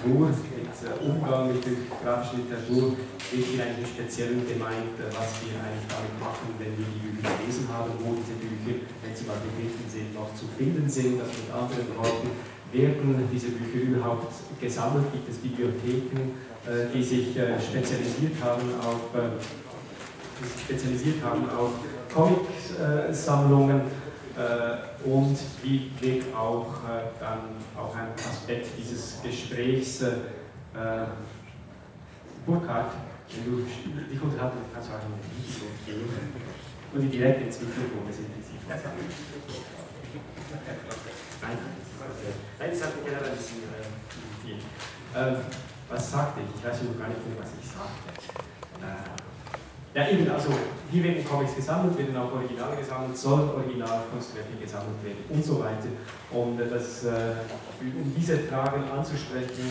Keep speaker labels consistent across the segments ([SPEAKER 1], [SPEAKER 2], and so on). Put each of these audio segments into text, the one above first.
[SPEAKER 1] Literatur, mit äh, Umgang mit der grafischen Literatur, wird hier eigentlich im Speziellen gemeint, äh, was wir eigentlich damit machen, wenn wir die Bücher gelesen haben, wo diese Bücher, wenn sie mal begriffen sind, noch zu finden sind. Also mit anderen Worten, werden diese Bücher überhaupt gesammelt? Gibt es Bibliotheken, äh, die sich spezialisiert haben auf, spezialisiert haben auf Comic-Sammlungen? Und wie wird auch dann auch ein Aspekt dieses Gesprächs Burkhard, wenn du dich unterhalten kannst, du auch ein Video geben und direkt ins Mikrofon, das ist intensiv. Nein, nein, das hat mir generell ein bisschen äh, viel. Ähm, was sagte ich? Ich weiß noch gar nicht mehr, was ich sagte. Ja, eben, also hier werden Comics gesammelt, werden auch Originale gesammelt, sollen Originalkunstwerke gesammelt werden und so weiter. Und äh, das, äh, um diese Fragen anzusprechen,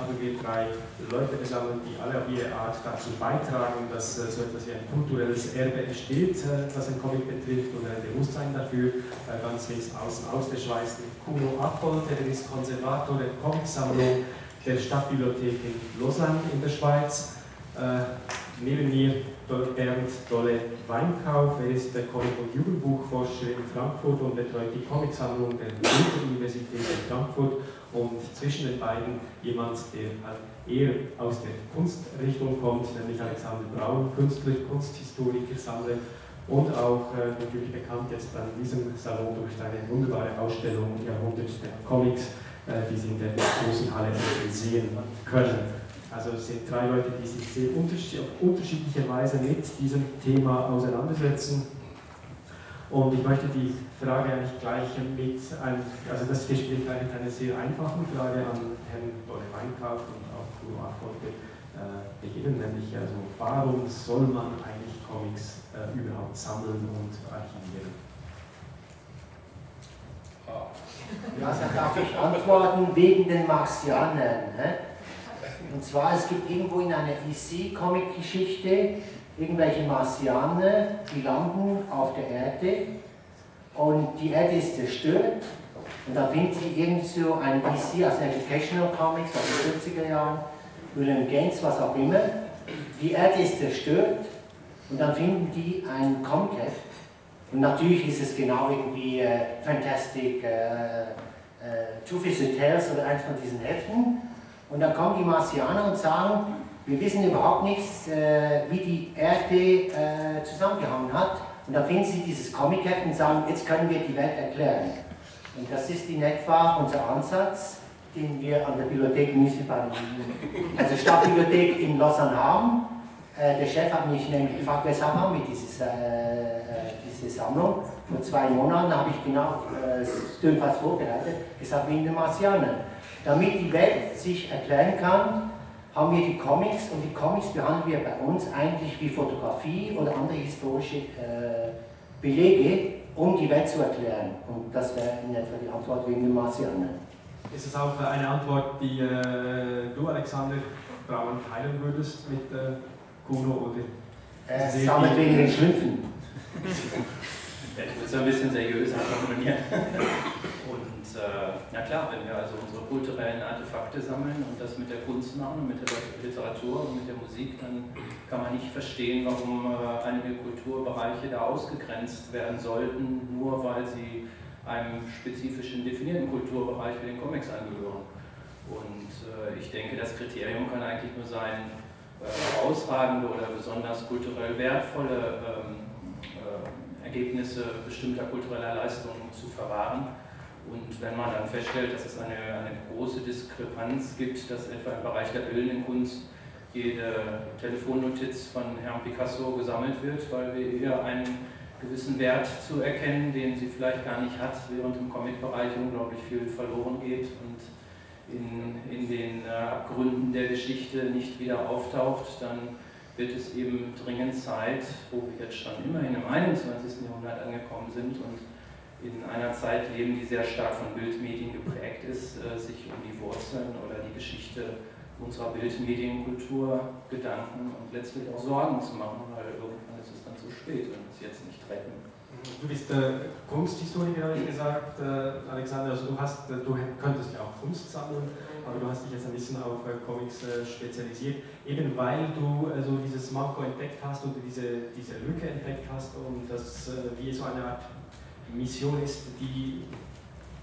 [SPEAKER 1] haben wir drei Leute gesammelt, die alle auf ihre Art dazu beitragen, dass äh, so etwas wie ein kulturelles Erbe entsteht, das ein Comic betrifft oder ein Bewusstsein dafür. Ganz links außen aus der Schweiz Kuno Affold, der ist Konservator der Comicsammlung der Stadtbibliothek in Lausanne in der Schweiz. Neben mir Bernd Dolle Weinkauf, er ist der Comic- und Jugendbuchforscher in Frankfurt und betreut die Comicsammlung der Goethe-Universität in Frankfurt und zwischen den beiden jemand, der halt eher aus der Kunstrichtung kommt, nämlich Alexander Braun, Künstler, Kunsthistoriker, Sammler und auch äh, natürlich bekannt jetzt an diesem Salon durch seine wunderbare Ausstellung Jahrhundert der Comics, äh, die Sie in der großen Halle sehen können. Also es sind drei Leute, die sich sehr unterschied auf unterschiedliche Weise mit diesem Thema auseinandersetzen. Und ich möchte die Frage eigentlich gleich mit einem, also das Gespräch gleich mit einer sehr einfachen Frage an Herrn Dore Weinkauf und auch Bruno Affolge äh, beginnen, nämlich also warum soll man eigentlich Comics äh, überhaupt sammeln und archivieren?
[SPEAKER 2] Ja, da darf ich antworten wegen den Marxianern. Ne? Und zwar, es gibt irgendwo in einer EC-Comic-Geschichte irgendwelche Marsianer, die landen auf der Erde und die Erde ist zerstört. Und da finden sie irgend so ein EC, also Educational Comics aus den 40er Jahren, William Gaines, was auch immer. Die Erde ist zerstört und dann finden die ein Comic-Heft und natürlich ist es genau irgendwie äh, Fantastic äh, äh, Two Tales oder eins von diesen Heften und dann kommen die Marsianer und sagen, wir wissen überhaupt nichts, äh, wie die Erde äh, zusammengehangen hat. Und dann finden sie dieses Comic-Heft und sagen, jetzt können wir die Welt erklären. Und das ist in etwa unser Ansatz, den wir an der Bibliothek Municipal, also Stadtbibliothek in Lausanne haben. Äh, der Chef hat mich nämlich gefragt, weshalb haben wir dieses, äh, äh, diese Sammlung. Vor zwei Monaten habe ich genau äh, das vorbereitet, gesagt, wegen den Marsianern. Damit die Welt sich erklären kann, haben wir die Comics und die Comics behandeln wir bei uns eigentlich wie Fotografie oder andere historische äh, Belege, um die Welt zu erklären. Und das wäre in etwa die Antwort wegen den Marsianern.
[SPEAKER 1] Ist es auch eine Antwort, die äh, du, Alexander Braun, teilen würdest mit äh, Kuno?
[SPEAKER 2] Oder äh, sammelt wegen den Schlümpfen.
[SPEAKER 3] ich muss ein bisschen seriöser formulieren. Äh, ja klar, wenn wir also unsere kulturellen Artefakte sammeln und das mit der Kunst machen und mit der Literatur und mit der Musik, dann kann man nicht verstehen, warum äh, einige Kulturbereiche da ausgegrenzt werden sollten, nur weil sie einem spezifischen definierten Kulturbereich wie den Comics angehören. Und äh, ich denke, das Kriterium kann eigentlich nur sein, äh, herausragende oder besonders kulturell wertvolle ähm, äh, Ergebnisse bestimmter kultureller Leistungen zu verwahren und wenn man dann feststellt, dass es eine, eine große Diskrepanz gibt, dass etwa im Bereich der bildenden Kunst jede Telefonnotiz von Herrn Picasso gesammelt wird, weil wir ihr einen gewissen Wert zu erkennen, den sie vielleicht gar nicht hat, während im Comic-Bereich unglaublich viel verloren geht und in, in den äh, Abgründen der Geschichte nicht wieder auftaucht, dann wird es eben dringend Zeit, wo wir jetzt schon immerhin im 21. Jahrhundert angekommen sind und in einer Zeit leben, die sehr stark von Bildmedien geprägt ist, äh, sich um die Wurzeln oder die Geschichte unserer Bildmedienkultur Gedanken und letztlich auch Sorgen zu machen, weil irgendwann ist es dann zu spät, wir es jetzt nicht retten.
[SPEAKER 1] Du bist äh, Kunsthistoriker, habe ich gesagt, äh, Alexander. Also du, hast, äh, du könntest ja auch Kunst sammeln, aber du hast dich jetzt ein bisschen auf äh, Comics äh, spezialisiert, eben weil du also dieses Manko entdeckt hast und diese, diese Lücke entdeckt hast und das wie so eine Art Mission ist, die,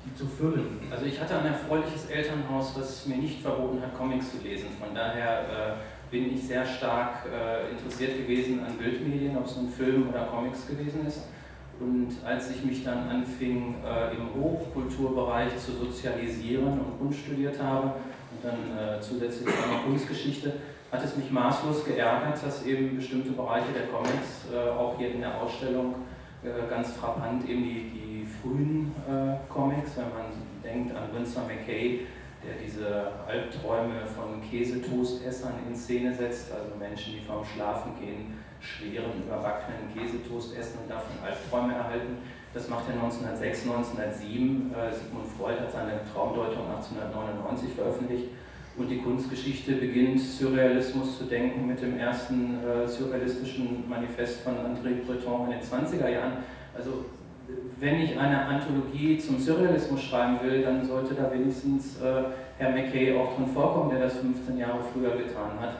[SPEAKER 1] die zu füllen.
[SPEAKER 3] Also ich hatte ein erfreuliches Elternhaus, was mir nicht verboten hat, Comics zu lesen. Von daher bin ich sehr stark interessiert gewesen an Bildmedien, ob es nun Film oder Comics gewesen ist. Und als ich mich dann anfing, äh, im Hochkulturbereich zu sozialisieren und Kunst studiert habe und dann äh, zusätzlich auch noch Kunstgeschichte, hat es mich maßlos geärgert, dass eben bestimmte Bereiche der Comics, äh, auch hier in der Ausstellung, äh, ganz frappant eben die, die frühen äh, Comics, wenn man denkt an Winsor McKay, der diese Albträume von Käsetoastessern in Szene setzt, also Menschen, die vorm Schlafen gehen, schweren, überbackenen Käsetoast essen und davon Albträume erhalten. Das macht er 1906, 1907. Äh, Sigmund Freud hat seine Traumdeutung 1899 veröffentlicht. Und die Kunstgeschichte beginnt, Surrealismus zu denken mit dem ersten äh, surrealistischen Manifest von André Breton in den 20er Jahren. Also wenn ich eine Anthologie zum Surrealismus schreiben will, dann sollte da wenigstens äh, Herr McKay auch drin vorkommen, der das 15 Jahre früher getan hat.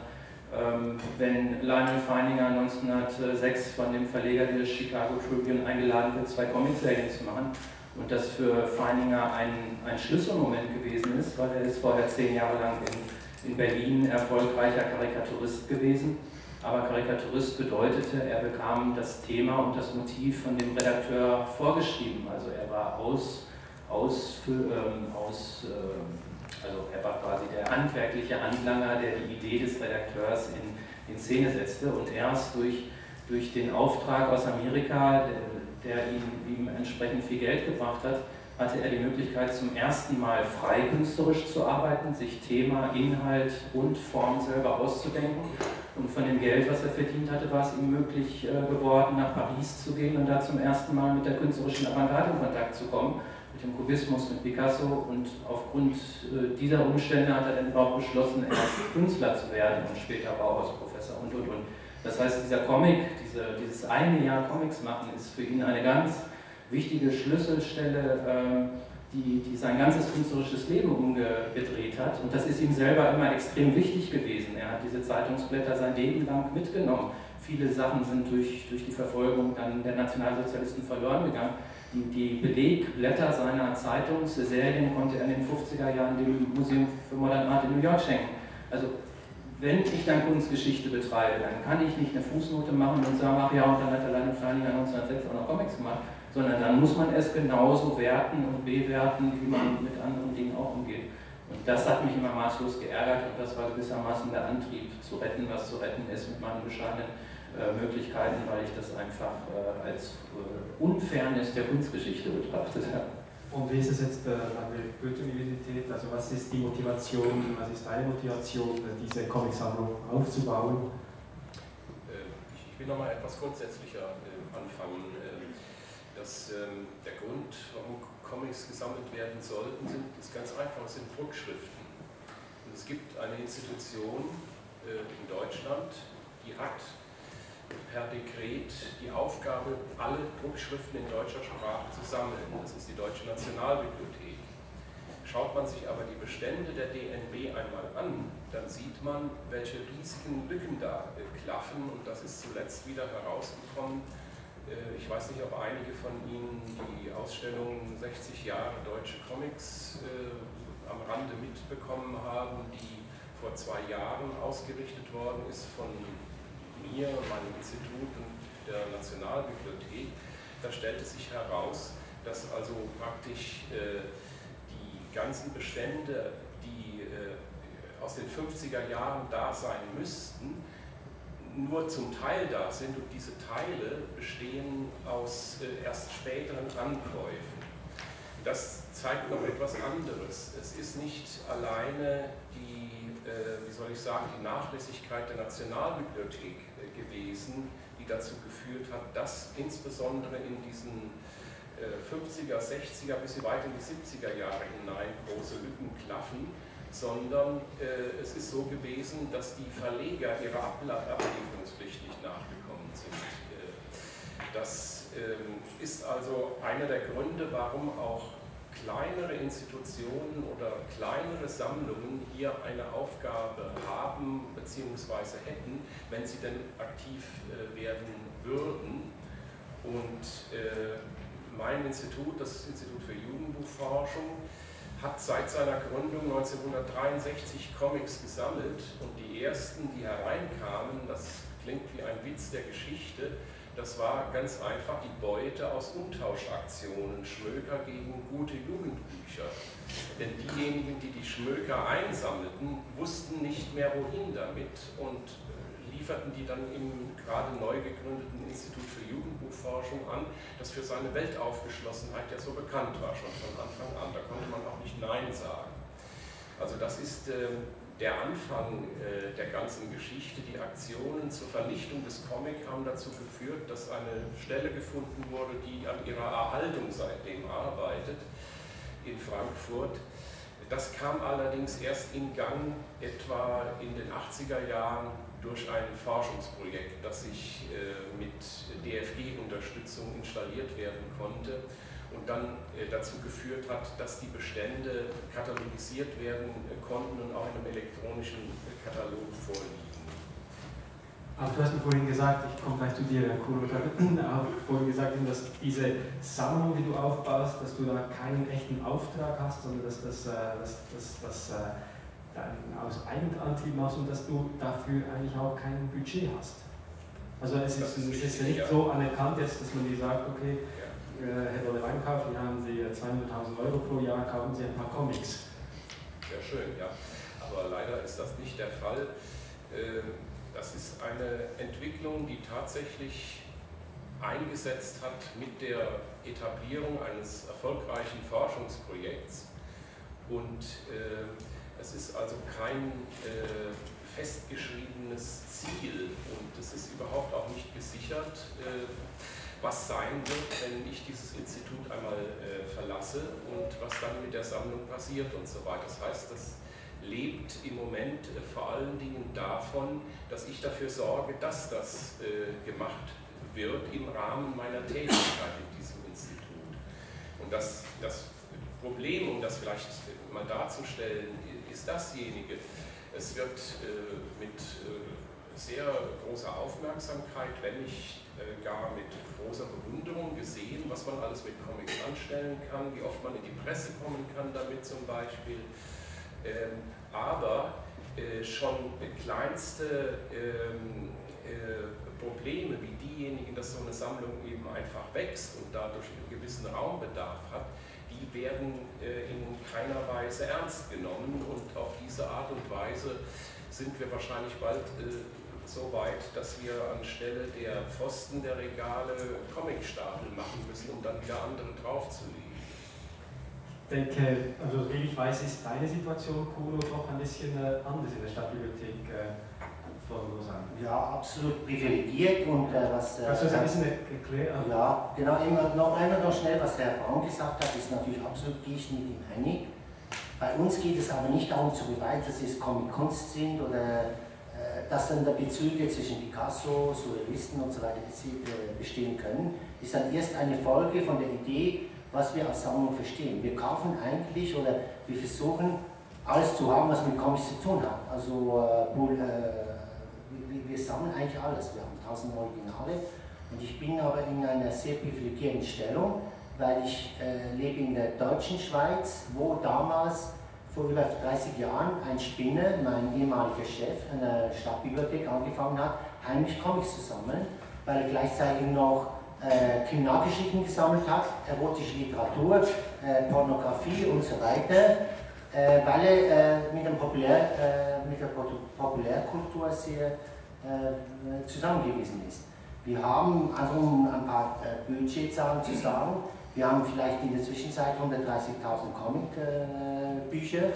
[SPEAKER 3] Ähm, wenn Lionel Feininger 1906 von dem Verleger des Chicago Tribune eingeladen wird, zwei Comicserien zu machen und das für Feininger ein, ein Schlüsselmoment gewesen ist, weil er ist vorher zehn Jahre lang in, in Berlin erfolgreicher Karikaturist gewesen. Aber Karikaturist bedeutete, er bekam das Thema und das Motiv von dem Redakteur vorgeschrieben. Also er war aus, aus, ähm, aus ähm, also er war quasi der handwerkliche Anlanger, der die Idee des Redakteurs in, in Szene setzte und erst durch, durch den Auftrag aus Amerika, der, der ihm, ihm entsprechend viel Geld gebracht hat, hatte er die Möglichkeit zum ersten Mal frei künstlerisch zu arbeiten, sich Thema, Inhalt und Form selber auszudenken. Und von dem Geld, was er verdient hatte, war es ihm möglich äh, geworden, nach Paris zu gehen und da zum ersten Mal mit der künstlerischen Avantgarde in Kontakt zu kommen mit dem Kubismus, mit Picasso und aufgrund äh, dieser Umstände hat er dann auch beschlossen, erst Künstler zu werden und später Bauhausprofessor und und und. Das heißt, dieser Comic, diese, dieses eine Jahr Comics machen, ist für ihn eine ganz wichtige Schlüsselstelle, ähm, die, die sein ganzes künstlerisches Leben umgedreht hat. Und das ist ihm selber immer extrem wichtig gewesen. Er hat diese Zeitungsblätter sein Leben lang mitgenommen. Viele Sachen sind durch, durch die Verfolgung dann der Nationalsozialisten verloren gegangen. Die, die Belegblätter seiner Zeitungsserien konnte er in den 50er Jahren dem Museum für Modern Art in New York schenken. Also wenn ich dann Kunstgeschichte betreibe, dann kann ich nicht eine Fußnote machen und sagen, ach ja, und dann hat er leider Fleininger 1906 auch noch Comics gemacht, sondern dann muss man es genauso werten und bewerten, wie man mit anderen Dingen auch umgeht. Und das hat mich immer maßlos geärgert und das war gewissermaßen der Antrieb, zu retten, was zu retten ist mit meinen bescheidenen äh, Möglichkeiten, weil ich das einfach äh, als äh, Unfairness der Kunstgeschichte betrachtet habe.
[SPEAKER 1] Und wie ist es jetzt an der Goethe-Universität? Also was ist die Motivation, was ist deine Motivation, diese Comicsammlung aufzubauen?
[SPEAKER 4] Ich will nochmal etwas grundsätzlicher anfangen. Dass ähm, der Grund, warum Comics gesammelt werden sollten, ist ganz einfach, es sind Druckschriften. Und es gibt eine Institution in Deutschland, die hat per Dekret die Aufgabe, alle Druckschriften in deutscher Sprache zu sammeln. Das ist die Deutsche Nationalbibliothek. Schaut man sich aber die Bestände der DNB einmal an, dann sieht man, welche riesigen Lücken da äh, klaffen und das ist zuletzt wieder herausgekommen. Äh, ich weiß nicht, ob einige von Ihnen die Ausstellung 60 Jahre deutsche Comics äh, am Rande mitbekommen haben, die vor zwei Jahren ausgerichtet worden ist von mir, meinem Institut und der Nationalbibliothek, da stellte sich heraus, dass also praktisch äh, die ganzen Bestände, die äh, aus den 50er Jahren da sein müssten, nur zum Teil da sind und diese Teile bestehen aus äh, erst späteren Ankäufen. Das zeigt noch etwas anderes. Es ist nicht alleine die, äh, wie soll ich sagen, die Nachlässigkeit der Nationalbibliothek gewesen, die dazu geführt hat, dass insbesondere in diesen 50er, äh, 60er bis weit in die 70er Jahre hinein große Lücken klaffen, sondern äh, es ist so gewesen, dass die Verleger ihrer Ablieferungspflicht nicht nachgekommen sind. Äh, dass ähm, ist also einer der Gründe, warum auch kleinere Institutionen oder kleinere Sammlungen hier eine Aufgabe haben bzw. hätten, wenn sie denn aktiv äh, werden würden. Und äh, mein Institut, das Institut für Jugendbuchforschung, hat seit seiner Gründung 1963 Comics gesammelt und die ersten, die hereinkamen, das klingt wie ein Witz der Geschichte, das war ganz einfach die Beute aus Umtauschaktionen, Schmöker gegen gute Jugendbücher. Denn diejenigen, die die Schmöker einsammelten, wussten nicht mehr wohin damit und lieferten die dann im gerade neu gegründeten Institut für Jugendbuchforschung an, das für seine Weltaufgeschlossenheit ja so bekannt war, schon von Anfang an. Da konnte man auch nicht Nein sagen. Also das ist äh, der Anfang äh, der ganzen Geschichte, die Aktionen zur Vernichtung des Comic haben dazu geführt, dass eine Stelle gefunden wurde, die an ihrer Erhaltung seitdem arbeitet in Frankfurt. Das kam allerdings erst in Gang etwa in den 80er Jahren durch ein Forschungsprojekt, das sich äh, mit DFG-Unterstützung installiert werden konnte und dann äh, dazu geführt hat, dass die Bestände katalogisiert werden äh, konnten und auch in einem elektronischen äh, Katalog vorliegen.
[SPEAKER 1] Aber du hast mir vorhin gesagt, ich komme gleich zu dir, Herr Kuhl, auch vorhin gesagt, dass diese Sammlung, die du aufbaust, dass du da keinen echten Auftrag hast, sondern dass das, dass, dass, dass, aus Eigenantrieb machst und dass du dafür eigentlich auch kein Budget hast. Also es ist, ist, ist nicht ja. so anerkannt jetzt, dass man dir sagt, okay, äh, Herr Wolle Weinkauf, hier haben Sie 200.000 Euro pro Jahr, kaufen Sie ein paar Comics.
[SPEAKER 4] Ja, schön, ja. Aber leider ist das nicht der Fall. Ähm, das ist eine Entwicklung, die tatsächlich eingesetzt hat mit der Etablierung eines erfolgreichen Forschungsprojekts. Und äh, es ist also kein äh, festgeschriebenes Ziel und es ist überhaupt auch nicht gesichert, äh, was sein wird, wenn ich dieses Institut einmal äh, verlasse und was dann mit der Sammlung passiert und so weiter. Das heißt, das lebt im Moment äh, vor allen Dingen davon, dass ich dafür sorge, dass das äh, gemacht wird im Rahmen meiner Tätigkeit in diesem Institut. Und das, das Problem, um das vielleicht mal darzustellen, ist dasjenige, es wird äh, mit äh, sehr großer Aufmerksamkeit, wenn ich äh, gar mit großer Bewunderung gesehen, was man alles mit Comics anstellen kann, wie oft man in die Presse kommen kann damit zum Beispiel. Ähm, aber äh, schon kleinste ähm, äh, Probleme wie diejenigen, dass so eine Sammlung eben einfach wächst und dadurch einen gewissen Raumbedarf hat, die werden in keiner Weise ernst genommen und auf diese Art und Weise sind wir wahrscheinlich bald so weit, dass wir anstelle der Pfosten der Regale Comicstapel machen müssen, um dann wieder andere draufzulegen.
[SPEAKER 1] Ich denke, also wie ich weiß, ist deine Situation, Kuno, doch ein bisschen äh, anders in der Stadtbibliothek äh, von Lausanne.
[SPEAKER 2] Ja, absolut privilegiert und äh, was...
[SPEAKER 1] Du das ein bisschen erklären?
[SPEAKER 2] Ja, genau, immer noch einmal noch schnell, was Herr Braun gesagt hat, ist natürlich absolut, gehe ich mit ihm einig. Bei uns geht es aber nicht darum zu beweisen, dass es Comic-Kunst sind oder dass dann da Bezüge zwischen Picasso, Surrealisten und so weiter äh, bestehen können, ist dann erst eine Folge von der Idee, was wir als Sammlung verstehen. Wir kaufen eigentlich oder wir versuchen alles zu haben, was mit Comics zu tun hat. Also äh, wir, wir, sammeln eigentlich alles. Wir haben tausend Originale und ich bin aber in einer sehr privilegierten Stellung, weil ich äh, lebe in der deutschen Schweiz, wo damals vor über 30 Jahren ein Spinner, mein ehemaliger Chef in der Stadtbibliothek, angefangen hat, heimlich Comics zu sammeln, weil er gleichzeitig noch äh, Kriminalgeschichten gesammelt hat, erotische Literatur, äh, Pornografie und so weiter, äh, weil er äh, mit, dem Populär, äh, mit der Populärkultur sehr äh, zusammengewiesen ist. Wir haben, also um ein paar Budgetzahlen zu sagen, wir haben vielleicht in der Zwischenzeit 130.000 Comic-Bücher.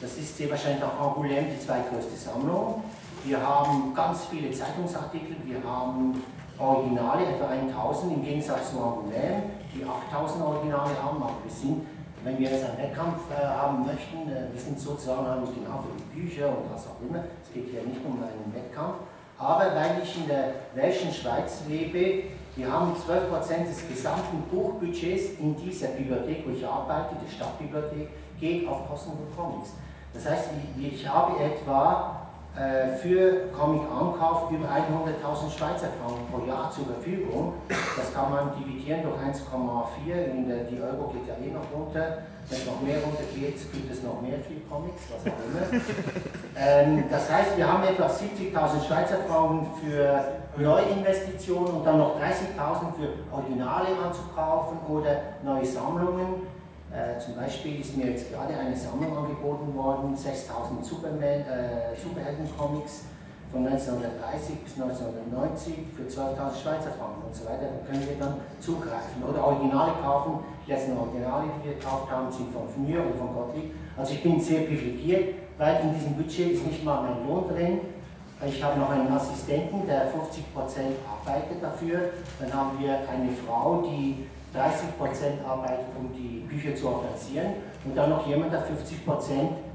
[SPEAKER 2] Das ist sehr wahrscheinlich auch Angoulême die zweitgrößte Sammlung. Wir haben ganz viele Zeitungsartikel, wir haben Originale, etwa 1000 im Gegensatz zu Angoulême, die 8000 Originale haben. Aber wir sind, wenn wir jetzt einen Wettkampf äh, haben möchten, äh, wir sind sozusagen nicht genau für die Bücher und was auch immer. Es geht hier nicht um einen Wettkampf. Aber weil ich in der welschen Schweiz lebe, Wir haben 12% des gesamten Buchbudgets in dieser Bibliothek, wo ich arbeite, der Stadtbibliothek, geht auf Kosten von Comics. Das heißt, ich habe etwa äh, für Comic-Ankauf über 100.000 Schweizer Franken pro Jahr zur Verfügung. Das kann man dividieren durch 1,4, die Euro geht ja eh noch runter. Wenn es noch mehr runter geht, gibt es noch mehr viel Comics, was auch immer. ähm, das heißt, wir haben etwa 70.000 Schweizer Franken für Neuinvestitionen und dann noch 30.000 für Originale anzukaufen oder neue Sammlungen. Äh, zum Beispiel ist mir jetzt gerade eine Sammlung angeboten worden, 6000 Superman, äh, Superhelden-Comics von 1930 bis 1990 für 12.000 Schweizer Franken und so weiter. Da können wir dann zugreifen oder Originale kaufen. Die letzten Originale, die wir gekauft haben, sind von Fnür oder von Gottlieb. Also ich bin sehr privilegiert, weil in diesem Budget ist nicht mal mein Lohn drin. Ich habe noch einen Assistenten, der 50% arbeitet dafür. Dann haben wir eine Frau, die 30% arbeitet, um die Bücher zu organisieren und dann noch jemand, der 50%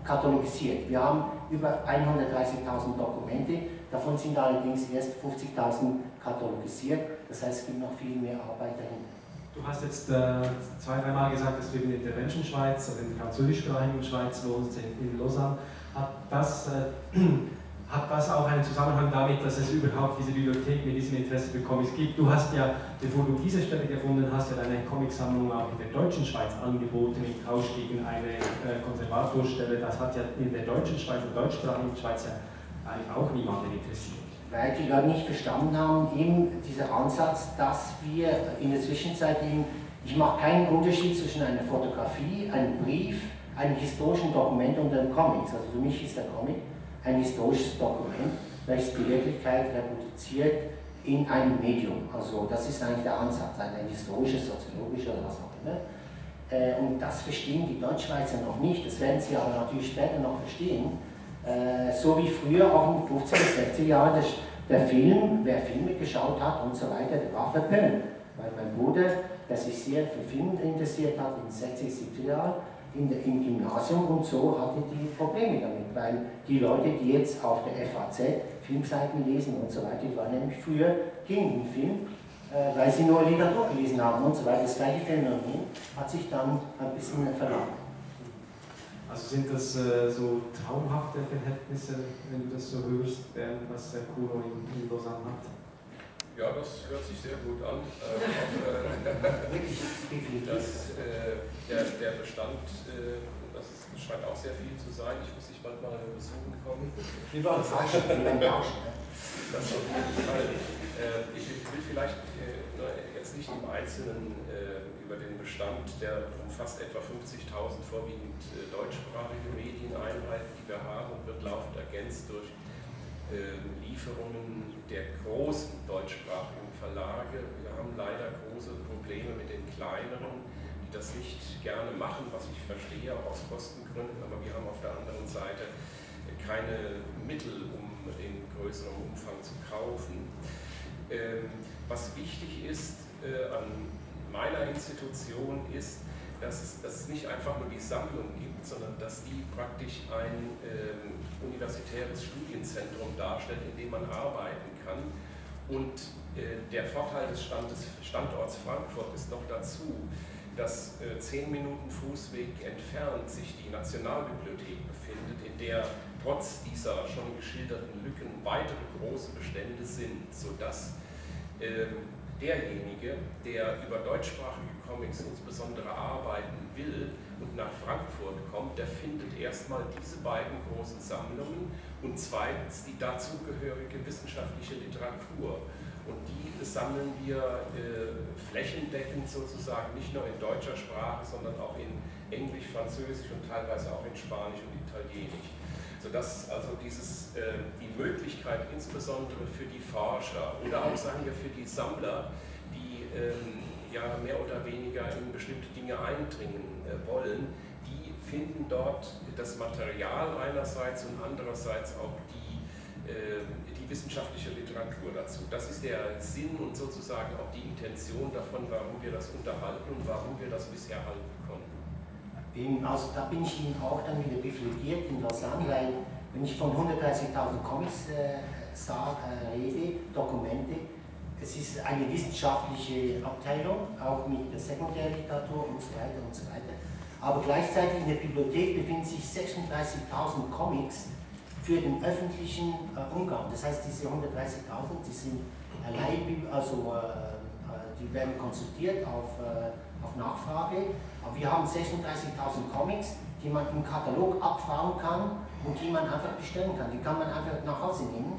[SPEAKER 2] katalogisiert. Wir haben über 130.000 Dokumente, davon sind allerdings erst 50.000 katalogisiert, das heißt es gibt noch viel mehr Arbeit dahinter.
[SPEAKER 1] Du hast jetzt äh, zwei, dreimal gesagt, dass du in der Intervention Schweiz, also in der französischsprachigen Schweiz in Lausanne. Hat das äh, hat das auch einen Zusammenhang damit, dass es überhaupt diese Bibliothek mit diesem Interesse für Comics gibt? Du hast ja, bevor du diese Stelle gefunden hast, ja deine Comicsammlung auch in der deutschen Schweiz angeboten, im Tausch gegen eine äh, Konservatorstelle. Das hat ja in der deutschen Schweiz, der deutschsprachigen Schweiz ja eigentlich auch niemanden interessiert.
[SPEAKER 2] Weil die Leute nicht verstanden haben, eben dieser Ansatz, dass wir in der Zwischenzeit eben, ich mache keinen Unterschied zwischen einer Fotografie, einem Brief, einem historischen Dokument und einem Comics. Also für mich ist der Comic ein historisches Dokument, welches die Wirklichkeit reproduziert in einem Medium. Also das ist eigentlich der Ansatz, ein historisches, soziologisches oder was auch immer. Äh, und das verstehen die Deutschschweizer noch nicht, das werden sie aber natürlich später noch verstehen. Äh, so wie früher auch in den 50er, 60er Jahren der, der Film, wer Filme geschaut hat und so weiter, der war verpönt. Weil mein Bruder, der sich sehr für Film interessiert hat in den 60er, 70er Jahren, in im Gymnasium und so hatte die Probleme damit, weil die Leute, die jetzt auf der FAZ Filmseiten lesen und so weiter, die waren nämlich früher gegen den Film, äh, weil sie nur Literatur gelesen haben und so weiter. Das gleiche Phänomen hat sich dann ein bisschen verlagert.
[SPEAKER 1] Also sind das äh, so traumhafte Verhältnisse, wenn du das so hörst, was der Kuno in, in Lausanne hat?
[SPEAKER 4] Ja, das hört sich sehr gut an. Äh, das, äh, der, der Bestand, äh, das scheint auch sehr viel zu sein. Ich muss dich bald mal besuchen kommen.
[SPEAKER 2] Wie war das?
[SPEAKER 4] Das auf jeden Fall. Äh, ich will vielleicht äh, jetzt nicht im Einzelnen äh, über den Bestand der fast etwa 50.000 vorwiegend deutschsprachige Medieneinheiten, die wir haben, wird laufend ergänzt durch Lieferungen der großen deutschsprachigen Verlage. Wir haben leider große Probleme mit den kleineren, die das nicht gerne machen, was ich verstehe, auch aus Kostengründen, aber wir haben auf der anderen Seite keine Mittel, um in größerem Umfang zu kaufen. Ähm, was wichtig ist äh, an meiner Institution ist, dass es, nicht einfach nur die Sammlung gibt, sondern dass die praktisch ein ähm, universitäres Studienzentrum darstellt, in dem man arbeiten kann. Und äh, der Vorteil des Standes, Standorts Frankfurt ist noch dazu, dass äh, zehn Minuten Fußweg entfernt sich die Nationalbibliothek befindet, in der trotz dieser schon geschilderten Lücken weitere große Bestände sind, sodass ähm, derjenige, der über deutschsprachige Comics insbesondere arbeiten will und nach Frankfurt kommt, der findet erstmal diese beiden großen Sammlungen und zweitens die dazugehörige wissenschaftliche Literatur. Und die sammeln wir äh, flächendeckend sozusagen, nicht nur in deutscher Sprache, sondern auch in Englisch, Französisch und teilweise auch in Spanisch und Italienisch sodass also dieses, äh, die Möglichkeit insbesondere für die Forscher oder auch sagen wir für die Sammler, die ähm, ja mehr oder weniger in bestimmte Dinge eindringen wollen, die finden dort das Material einerseits und andererseits auch die, äh, die wissenschaftliche Literatur dazu. Das ist der Sinn und sozusagen auch die Intention davon, warum wir das unterhalten und warum wir das bisher halten konnten
[SPEAKER 2] also da bin ich Ihnen auch dann wieder privilegiert in Lausanne, weil wenn ich von 130.000 Comics äh, sag, äh, rede, Dokumente, es ist eine wissenschaftliche Abteilung, auch mit der Sekundärliteratur und so weiter und so weiter. Aber gleichzeitig in der Bibliothek befinden sich 36.000 Comics für den öffentlichen äh, Umgang. Das heißt, diese 130.000, die sind allein, also äh, äh, die werden konsultiert auf, äh, auf Nachfrage. Aber wir haben 36.000 Comics, die man im Katalog abfahren kann und die man einfach bestellen kann. Die kann man einfach nach Hause nehmen.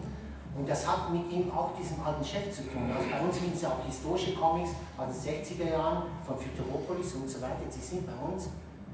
[SPEAKER 2] Und das hat mit ihm auch diesem alten Chef zu tun. Also bei uns sind es ja auch historische Comics aus den 60er Jahren von Futuropolis und so weiter. Die sind bei uns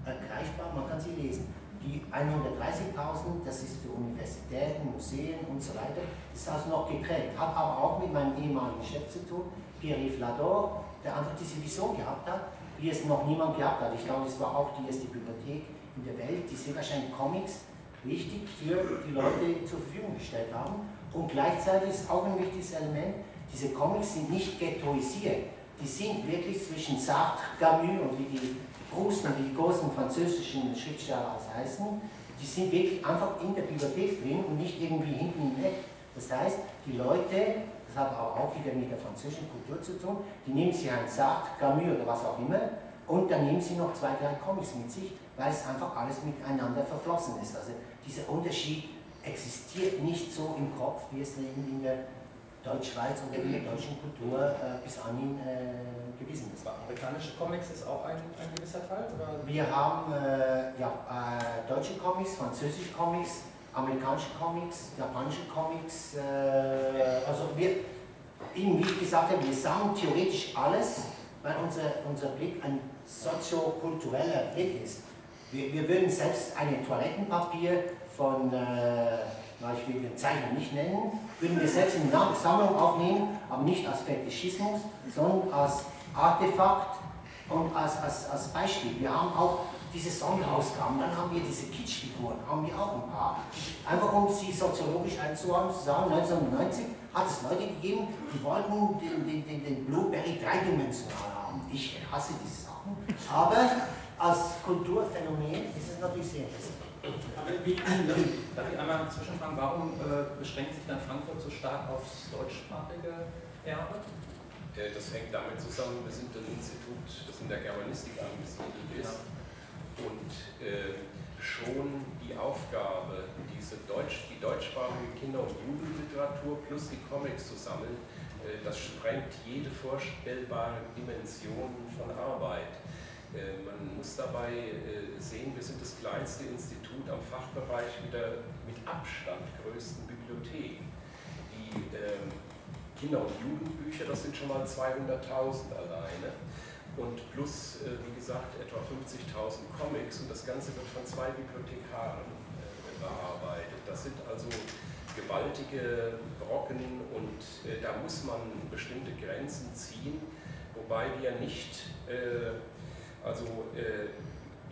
[SPEAKER 2] ergreifbar, man kann sie lesen. Die 130.000, das ist für Universitäten, Museen und so weiter, ist also noch geprägt. Hat aber auch mit meinem ehemaligen Chef zu tun, Pierre-Yves Lador, der einfach diese Vision gehabt hat, wie es noch niemand gehabt hat. Ich glaube, es war auch die erste Bibliothek in der Welt, die sehr wahrscheinlich Comics wichtig für die Leute zur Verfügung gestellt haben. Und gleichzeitig ist auch ein wichtiges Element, diese Comics sind nicht ghettoisiert. Die sind wirklich zwischen Sartre, Camus und wie die Proust und die großen französischen Schriftsteller heißen, die sind wirklich einfach in der Bibliothek drin und nicht irgendwie hinten im Eck. Das heißt, die Leute, das hat aber auch wieder mit der französischen Kultur zu tun, die nehmen sich ein Sartre, Camus oder was auch immer und dann nehmen sie noch zwei, drei Comics mit sich, weil es einfach alles miteinander verflossen ist. Also dieser Unterschied existiert nicht so im Kopf, wie es in der Deutschschweiz in der deutschen Kultur äh, bis anhin äh, gewesen ist.
[SPEAKER 5] Amerikanische Comics ist auch ein, ein gewisser Teil? Oder?
[SPEAKER 2] Wir haben äh, ja, äh, deutsche Comics, französische Comics, amerikanische Comics, japanische Comics. Äh, also wir, eben wie ich gesagt habe, wir sammeln theoretisch alles, weil unser, unser Blick ein soziokultureller Blick ist. Wir, wir würden selbst ein Toilettenpapier von äh, ich will den Zeichner nicht nennen, würden wir selbst in die Sammlung aufnehmen, aber nicht als Fetischismus, sondern als Artefakt und als, als, als Beispiel. Wir haben auch diese Sonderausgaben, dann haben wir diese Kitschfiguren, haben wir auch ein paar. Einfach um sie soziologisch einzuordnen, zu sagen, 1990 hat es Leute gegeben, die wollten den, den, den, den Blueberry dreidimensional haben. Ich hasse diese Sachen, aber als Kulturphänomen ist es natürlich sehr interessant.
[SPEAKER 3] Darf ich einmal zwischenfragen, warum äh, beschränkt sich dann Frankfurt so stark aufs deutschsprachige Erbe?
[SPEAKER 4] Das hängt damit zusammen, wir sind ein Institut, das in der Germanistik angesiedelt ist. Ja. Und äh, schon die Aufgabe, diese Deutsch, die deutschsprachige Kinder- und Jugendliteratur plus die Comics zu sammeln, äh, das sprengt jede vorstellbare Dimension von Arbeit. Äh, man muss dabei äh, sehen, wir sind das kleinste Institut am Fachbereich mit der mit Abstand größten Bibliothek. Die ähm, Kinder- und Jugendbücher, das sind schon mal 200.000 alleine. Und plus, äh, wie gesagt, etwa 50.000 Comics und das Ganze wird von zwei Bibliothekaren bearbeitet. Das sind also gewaltige Brocken und da muss man bestimmte Grenzen ziehen, wobei wir nicht also äh,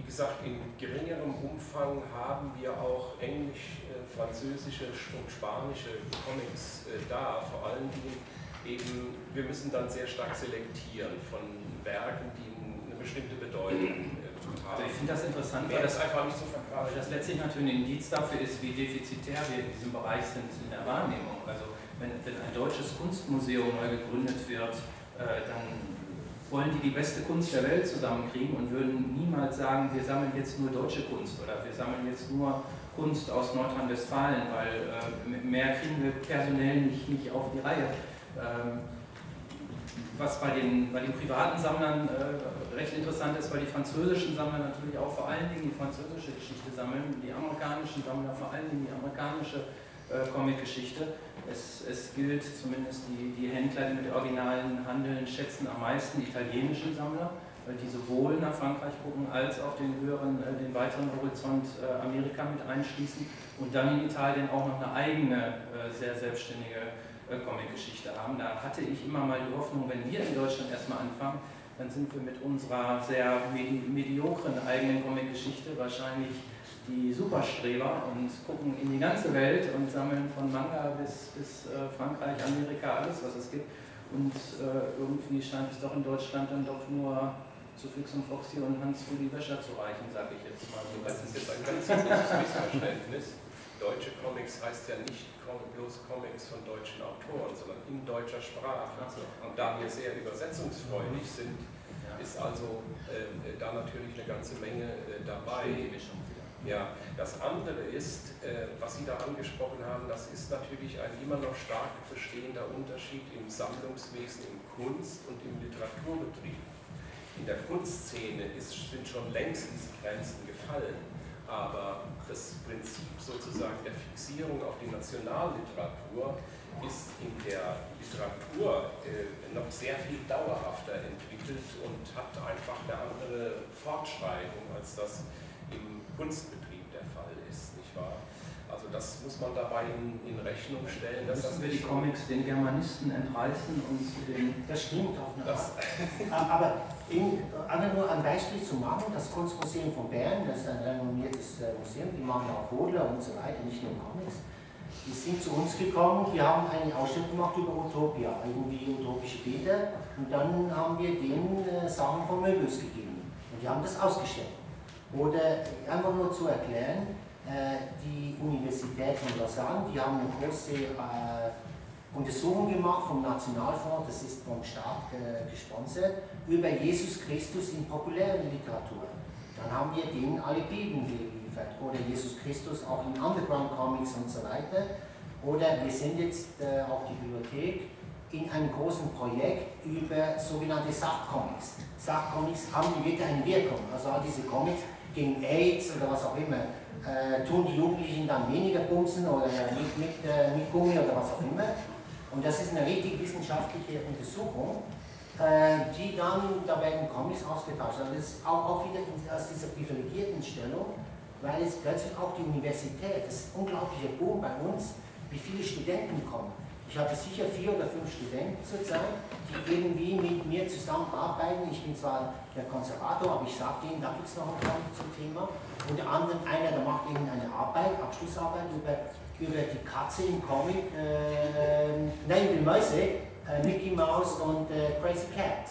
[SPEAKER 4] wie gesagt, in geringerem Umfang haben wir auch englisch, äh, französische und spanische Comics äh, da. Vor allen Dingen eben, wir müssen dann sehr stark selektieren von Werken, die eine bestimmte Bedeutung
[SPEAKER 3] haben. Also ich finde das interessant, weil das einfach nicht so. Weil das letztlich natürlich ein Indiz dafür ist, wie defizitär wir in diesem Bereich sind in der Wahrnehmung. Also wenn, wenn ein deutsches Kunstmuseum neu gegründet wird, äh, dann wollen die die beste Kunst der Welt zusammenkriegen und würden niemals sagen, wir sammeln jetzt nur deutsche Kunst oder wir sammeln jetzt nur Kunst aus Nordrhein-Westfalen, weil äh, mehr kriegen wir personell nicht, nicht auf die Reihe. Ähm, was bei den, bei den privaten Sammlern äh, recht interessant ist, weil die französischen Sammler natürlich auch vor allen Dingen die französische Geschichte sammeln, die amerikanischen Sammler vor allen Dingen die amerikanische äh, Comic-Geschichte. Es, es, gilt zumindest die, die Händler, die mit Originalen handeln, schätzen am meisten die italienischen Sammler, weil die sowohl nach Frankreich gucken als auch den höheren, äh, den weiteren Horizont äh, Amerika mit einschließen und dann in Italien auch noch eine eigene, äh, sehr selbstständige äh, Comic-Geschichte haben. Da hatte ich immer mal die Hoffnung, wenn wir in Deutschland erstmal anfangen, dann sind wir mit unserer sehr medi mediokren eigenen Comic-Geschichte wahrscheinlich die Superstreber und gucken in die ganze Welt und sammeln von Manga bis, bis äh, Frankreich, Amerika, alles was es gibt. Und äh, irgendwie scheint es doch in Deutschland dann doch nur zu Fix und Foxy und Hans Rudi Wäscher zu reichen, sage ich jetzt mal so.
[SPEAKER 4] Das ist jetzt ein ganz großes Missverständnis. Deutsche Comics heißt ja nicht bloß Comics von deutschen Autoren, sondern in deutscher Sprache. Und da wir sehr übersetzungsfreudig sind, ist also äh, da natürlich eine ganze Menge äh, dabei. Ja, das andere ist, äh, was Sie da angesprochen haben, das ist natürlich ein immer noch stark bestehender Unterschied im Sammlungswesen, im Kunst- und im Literaturbetrieb. In der Kunstszene ist, sind schon längst diese Grenzen gefallen, aber das Prinzip sozusagen der Fixierung auf die Nationalliteratur ist in der Literatur äh, noch sehr viel dauerhafter entwickelt und hat einfach eine andere Fortschreibung, als das im Kunstbetrieb der Fall ist, nicht wahr? Also das muss man dabei in, in Rechnung stellen.
[SPEAKER 3] Dass Müssen das wir die Comics den Germanisten entreißen und den...
[SPEAKER 2] Das stimmt auf eine Art. Aber in, einfach nur ein Beispiel zu machen, das Kunstmuseum von Bern, das ist ein renommiertes äh, Museum, die machen auch Hodler und so weiter, nicht nur Comics. Die sind zu uns gekommen, die haben eine Ausstellung gemacht über Utopia, irgendwie utopische Bilder, und dann haben wir denen äh, Sachen von Möbius gegeben. Und die haben das ausgestellt. Oder einfach nur zu erklären, die Universität von Lausanne, die haben eine große äh, Untersuchung gemacht vom Nationalfonds, das ist vom Staat äh, gesponsert, über Jesus Christus in populären Literatur. Dann haben wir denen alle Bibeln geliefert oder Jesus Christus auch in Underground Comics und so weiter. Oder wir sind jetzt äh, auch die Bibliothek in einem großen Projekt über sogenannte Sachcomics. Sachcomics haben die wirklich eine Wirkung. Also all diese Comics gegen AIDS oder was auch immer, äh, tun die Jugendlichen dann weniger bumsen oder mit, mit, äh, mit Gummi oder was auch immer. Und das ist eine richtig wissenschaftliche Untersuchung, äh, die dann, da werden Comics ausgetauscht. Also das ist auch, auch wieder aus dieser privilegierten Stellung, weil jetzt plötzlich auch die Universität, das ist ein unglaublicher Boom bei uns, wie viele Studenten kommen. Ich habe sicher vier oder fünf Studenten zurzeit, die irgendwie mit mir zusammenarbeiten. Ich bin zwar der Konservator, aber ich sage ihnen, da gibt es noch einen zum Thema. Unter anderem einer, der macht irgendeine Arbeit, Abschlussarbeit über, über die Katze im Comic, äh, nein, die Mäuse, äh, Mickey Mouse und äh, Crazy Cat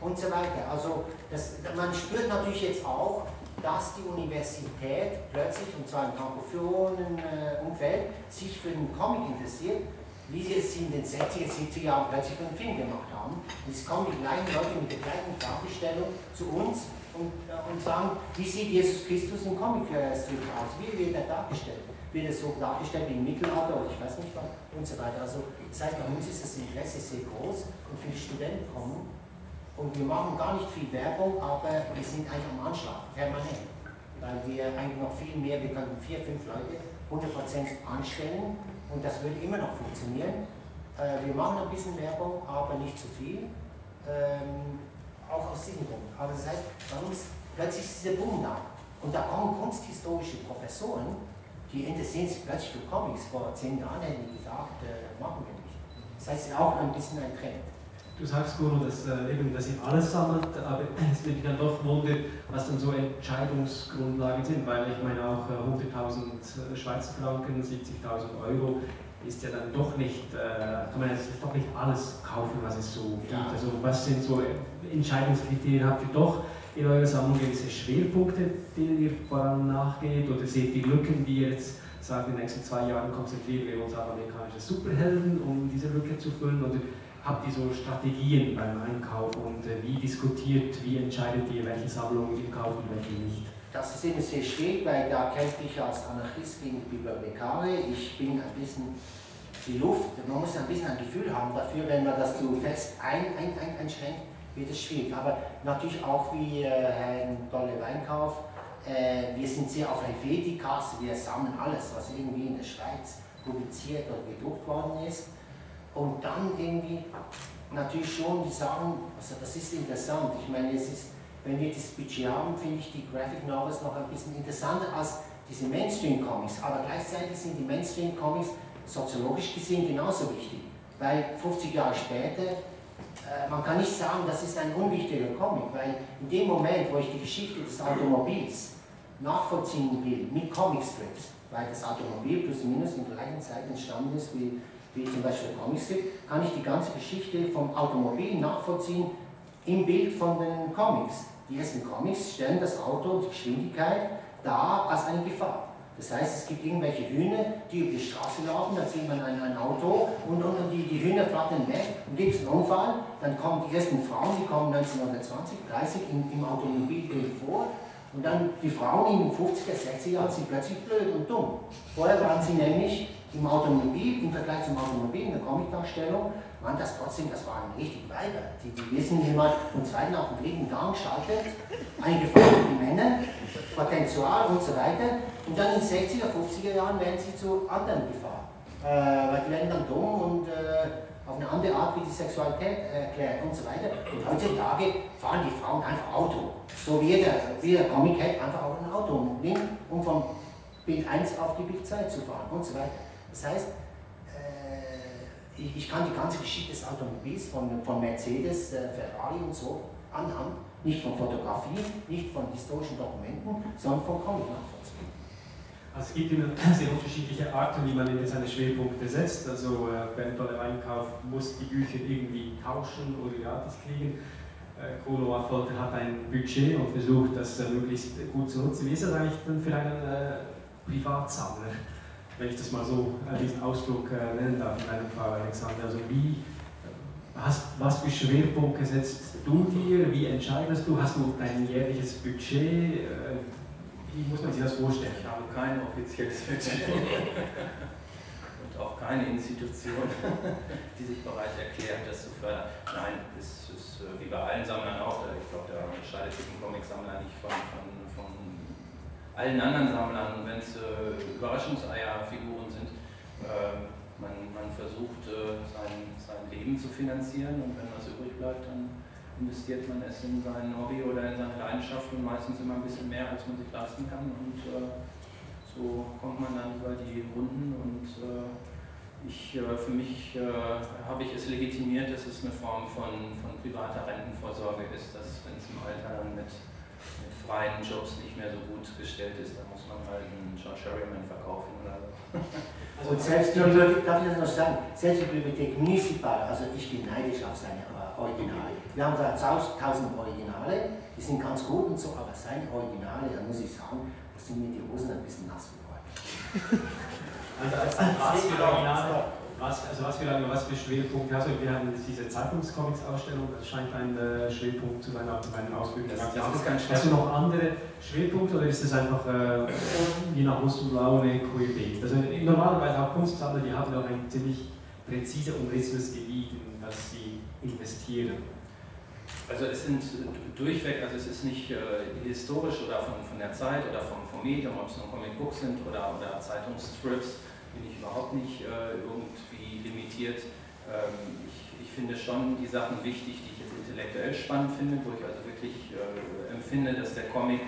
[SPEAKER 2] und so weiter. Also das, man spürt natürlich jetzt auch, dass die Universität plötzlich, und zwar im frankophonen Umfeld, sich für den Comic interessiert wie sie es in den 60er, 70er Jahren plötzlich einen Film gemacht haben. Und es kommen die gleichen Leute mit der gleichen Fragestellung zu uns und, äh, und sagen, wie sieht Jesus Christus im Comic-Strip aus? Wie wird er dargestellt? Wird er so dargestellt wie im Mittelalter oder ich weiß nicht was und so weiter. Also das heißt, bei uns ist das Interesse sehr groß und viele Studenten kommen und wir machen gar nicht viel Werbung, aber wir sind eigentlich am Anschlag, permanent. Weil wir eigentlich noch viel mehr, wir könnten vier, fünf Leute 100% anstellen und das würde immer noch funktionieren. Äh, wir machen ein bisschen Werbung, aber nicht zu viel. Ähm, auch aus diesem Grund. Aber das heißt, bei uns plötzlich ist dieser Boom da. Und da kommen kunsthistorische Professoren, die interessieren sich plötzlich für Comics. Vor zehn Jahren hätten die gesagt, äh, machen wir nicht. Das heißt, auch ein bisschen ein Trend.
[SPEAKER 1] Du sagst, Guru, dass, äh, eben, dass ihr alles sammelt, aber es würde mich dann doch wundern, was dann so Entscheidungsgrundlagen sind, weil ich meine auch äh, 100.000 Schweizer Franken, 70.000 Euro ist ja dann doch nicht, äh, kann man jetzt doch nicht alles kaufen, was es so gibt. Ja. Also was sind so Entscheidungskriterien? Habt ihr doch in eurer Sammlung gewisse Schwerpunkte, denen ihr voran nachgeht? Oder seht ihr Lücken, die ihr jetzt sagt, in den nächsten zwei Jahren konzentrieren wir uns auf amerikanische Superhelden, um diese Lücke zu füllen? Oder habt ihr so Strategien beim Einkauf und äh, wie diskutiert, wie entscheidet ihr, welche Sammlungen ihr kauft und welche nicht?
[SPEAKER 2] Das ist immer sehr schwierig, weil da kämpfe ich als Anarchist gegen Bibliothekare. Ich bin ein bisschen die Luft, man muss ein bisschen ein Gefühl haben dafür, wenn man das zu fest ein, ein, ein, einschränkt, wird es schwierig. Aber natürlich auch wie äh, Herr Dolle Weinkauf, äh, wir sind sehr auf Helvetica, wir sammeln alles, was irgendwie in der Schweiz publiziert oder gedruckt worden ist. Und dann irgendwie natürlich schon die sagen, also das ist interessant. Ich meine, es ist, wenn wir das Budget haben, finde ich die Graphic Novels noch ein bisschen interessanter als diese Mainstream-Comics. Aber gleichzeitig sind die Mainstream-Comics soziologisch gesehen genauso wichtig. Weil 50 Jahre später, äh, man kann nicht sagen, das ist ein unwichtiger Comic, weil in dem Moment, wo ich die Geschichte des Automobils nachvollziehen will mit Comicstrips, weil das Automobil plus minus in der gleichen Zeit entstanden ist wie wie zum Beispiel Comics gibt, kann ich die ganze Geschichte vom Automobil nachvollziehen im Bild von den Comics. Die ersten Comics stellen das Auto und die Geschwindigkeit dar als eine Gefahr. Das heißt, es gibt irgendwelche Hühner, die über die Straße laufen, da sieht man ein, ein Auto und, und, und die, die Hühner flattern weg und gibt es einen Unfall, dann kommen die ersten Frauen, die kommen 1920, 30 im, im Automobilbild vor und dann die Frauen in den 50er, 60er Jahren sind plötzlich blöd und dumm. Vorher waren sie nämlich im Automobil, im Vergleich zum Automobil, in der Comicdarstellung, waren das trotzdem, das waren richtig Weiber. Die, die wissen, wie man vom zweiten auf den dritten Gang schaltet, einige Frauen, die Männer, Potenzial und so weiter. Und dann in den 60er, 50er Jahren werden sie zu anderen gefahren. Äh, weil die werden dann dumm und äh, auf eine andere Art, wie die Sexualität erklärt und so weiter. Und heutzutage fahren die Frauen einfach Auto. So wie der, wie der Comic einfach auch ein Auto nimmt, um vom Bild 1 auf die Bild 2 zu fahren und so weiter. Das heißt, äh, ich, kann die ganze Geschichte des Automobils von, von Mercedes, äh, Ferrari und so anhand, nicht von Fotografie, nicht von historischen Dokumenten, sondern von Comic nachvollziehen.
[SPEAKER 1] Also es gibt immer sehr unterschiedliche Arten, wie man in seine Schwerpunkte setzt. Also äh, beim Einkauf muss die Bücher irgendwie tauschen oder gratis kriegen. Äh, Kono Volker hat ein Budget und versucht, das äh, möglichst gut zu nutzen. Wie ist das eigentlich dann für einen äh, Privatsammler? Wenn ich das mal so, äh, diesen Ausdruck äh, nennen darf in deinem Fall, Alexander. Also wie, hast, was für Schwerpunkte setzt du dir, wie entscheidest du, hast du dein jährliches Budget, äh, wie muss man sich das vorstellen?
[SPEAKER 3] Ich habe kein offizielles Budget und auch keine Institution, die sich bereit erklärt, das zu fördern. Nein, es ist wie bei allen Sammlern auch, ich glaube, da unterscheidet sich ein Comic-Sammler nicht von, von allen anderen Sammlern. Wenn es äh, Überraschungseierfiguren sind, äh, man, man versucht äh, sein, sein Leben zu finanzieren und wenn was übrig bleibt, dann investiert man es in sein Hobby oder in seine Leidenschaft und meistens immer ein bisschen mehr, als man sich leisten kann. Und äh, so kommt man dann über die Runden und äh, ich, äh, für mich habe ich es legitimiert, dass es eine Form von, von privater Rentenvorsorge ist, dass wenn es im Alter dann mit freien Jobs nicht mehr so gut gestellt ist, dann muss man halt einen John Sherryman verkaufen oder so.
[SPEAKER 2] Also selbst die Bibliothek, darf ich das noch sagen, selbst die Bibliothek Municipal, also ich bin neidisch auf seine äh, Originale. Wir haben da 1000 Originale, die sind ganz gut und so, aber seine Originale, da muss ich sagen, da sind mir die Hosen ein bisschen nass geworden.
[SPEAKER 1] Also als, als Originale was, also was für, was für Schwerpunkte hast du? Wir haben diese Zeitungscomics-Ausstellung, das scheint ein äh, Schwerpunkt zu sein, auch in meinen Ausbildungen. Das, das ist ganz Hast du noch andere Schwerpunkte oder ist das einfach äh, je nach Lust und Laune querbeet? Also normalerweise auch Kunstsammler, die haben auch ein ziemlich präzise umrissenes Gebiet, in das sie investieren.
[SPEAKER 3] Also es sind durchweg, also es ist nicht äh, historisch oder von, von der Zeit oder vom, vom Medium, ob es nur Comic Books sind oder, oder Zeitungsstrips, bin ich überhaupt nicht äh, irgendwie limitiert. Ähm, ich, ich, finde schon die Sachen wichtig, die ich jetzt intellektuell spannend finde, wo ich also wirklich äh, empfinde, dass der Comic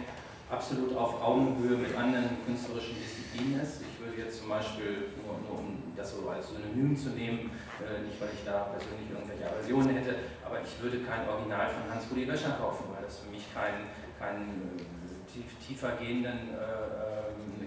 [SPEAKER 3] absolut auf Augenhöhe mit anderen künstlerischen Disziplinen ist. Ich würde jetzt zum Beispiel, nur, nur um das so als Synonym zu nehmen, äh, nicht weil ich da persönlich irgendwelche Aversionen hätte, aber ich würde kein Original von Hans-Rudi Wäscher kaufen, weil das für mich kein, kein tief, tiefer gehenden äh,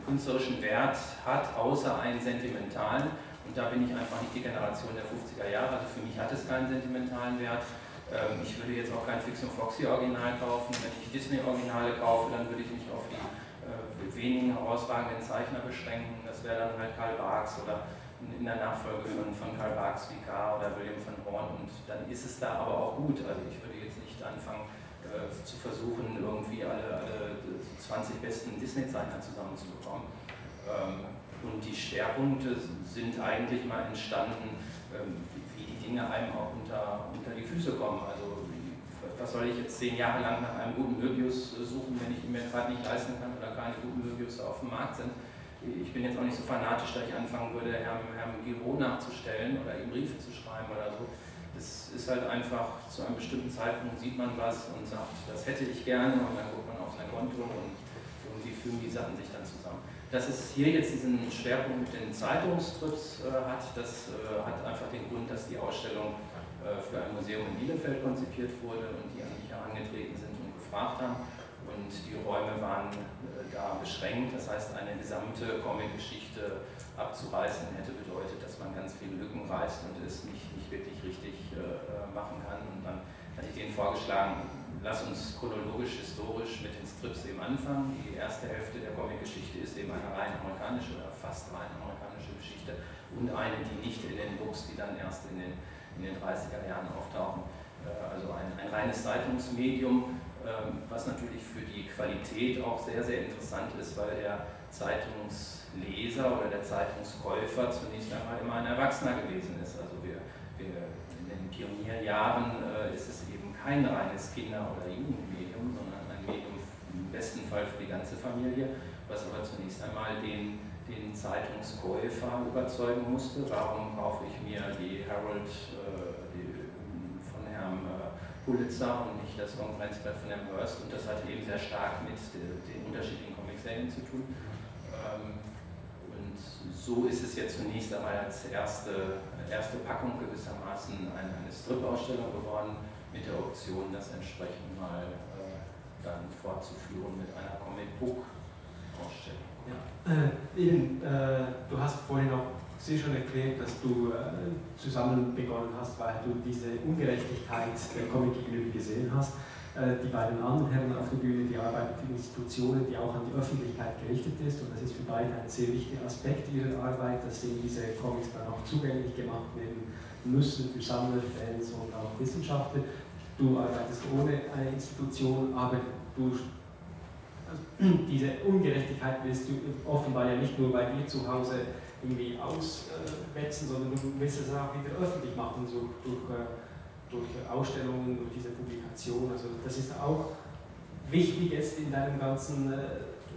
[SPEAKER 3] künstlerischen Wert hat, außer einen sentimentalen. Und da bin ich einfach nicht die Generation der 50er Jahre, also für mich hat es keinen sentimentalen Wert. Ähm, ich würde jetzt auch kein Fiction Foxy Original kaufen. Wenn ich Disney Originale kaufe, dann würde ich mich auf die äh, wenigen herausragenden Zeichner beschränken. Das wäre dann halt Karl Barks oder in der Nachfolge von, von Karl Barks Vicar oder William van Horn. Und dann ist es da aber auch gut. Also ich würde jetzt nicht anfangen, äh, zu versuchen, irgendwie alle, alle 20 besten Disney-Zeichner zusammenzubekommen. Ähm, und die Schwerpunkte sind eigentlich mal entstanden, ähm, wie die Dinge einem auch unter, unter die Füße kommen. Also was soll ich jetzt zehn Jahre lang nach einem guten Möbius suchen, wenn ich ihn mir gerade nicht leisten kann oder keine guten Möbius auf dem Markt sind. Ich bin jetzt auch nicht so fanatisch, dass ich anfangen würde, Herrn, Herrn Giro nachzustellen oder ihm Briefe zu schreiben oder so es ist halt einfach, zu einem bestimmten Zeitpunkt sieht man was und sagt, das hätte ich gerne und dann guckt man auf sein Konto und irgendwie fügen die Sachen sich dann zusammen. Dass es hier jetzt diesen Schwerpunkt mit den Zeitungstrips äh, hat, das äh, hat einfach den Grund, dass die Ausstellung äh, für ein Museum in Bielefeld konzipiert wurde und die an mich herangetreten sind und gefragt haben. Und die Räume waren äh, da beschränkt, das heißt eine gesamte Comic-Geschichte abzureißen hätte bedeutet, dass man ganz viele Lücken reißt und es nicht, nicht wirklich richtig äh, machen kann. Und dann hatte ich denen vorgeschlagen, lass uns chronologisch, historisch mit den Strips eben anfangen. Die erste Hälfte der Comic-Geschichte ist eben eine rein amerikanische oder fast rein amerikanische Geschichte und eine, die nicht in den Books, die dann erst in den, in den 30er Jahren auftauchen. Äh, also ein, ein reines Zeitungsmedium, ähm, was natürlich für die Qualität auch sehr, sehr interessant ist, weil der Zeitungsleser oder der Zeitungskäufer zunächst einmal immer ein Erwachsener gewesen ist. Also wir in den Pionierjahren äh, ist es eben kein reines Kinder- oder Jugendmedium, sondern ein Medium im besten Fall für die ganze Familie, was aber zunächst einmal den, den Zeitungskäufer überzeugen musste. Warum kaufe ich mir die Herald äh, die, von Herrn äh, Pulitzer und nicht das Konkurrenzblatt von Herrn Hearst? Und das hatte eben sehr stark mit den, den unterschiedlichen Comic-Serien zu tun. Ähm, und so ist es jetzt zunächst einmal als erste, erste Packung gewissermaßen eine, Strip-Ausstellung geworden, mit der Option, das entsprechend mal äh, dann fortzuführen mit einer Comic-Book-Ausstellung.
[SPEAKER 1] Ja. Äh, eben, äh, du hast vorhin auch sehr schon erklärt, dass du äh, zusammen begonnen hast, weil du diese Ungerechtigkeit der Comic gegenüber gesehen hast. Äh, die beiden anderen Herren auf der Bühne, die arbeiten für Institutionen, die auch an die Öffentlichkeit gerichtet ist und das ist für beide ein sehr wichtiger Aspekt ihrer Arbeit, dass eben diese Comics dann auch zugänglich gemacht werden müssen für Sammler, Fans und auch Wissenschaftler. Du arbeitest ohne eine Institution, aber du also, diese Ungerechtigkeit willst du offenbar ja nicht nur bei dir zu Hause irgendwie auswetzen, sondern du willst es auch wieder öffentlich machen, so durch, äh, durch Ausstellungen, durch diese Publikation. Also das ist auch wichtig jetzt in deinem ganzen äh,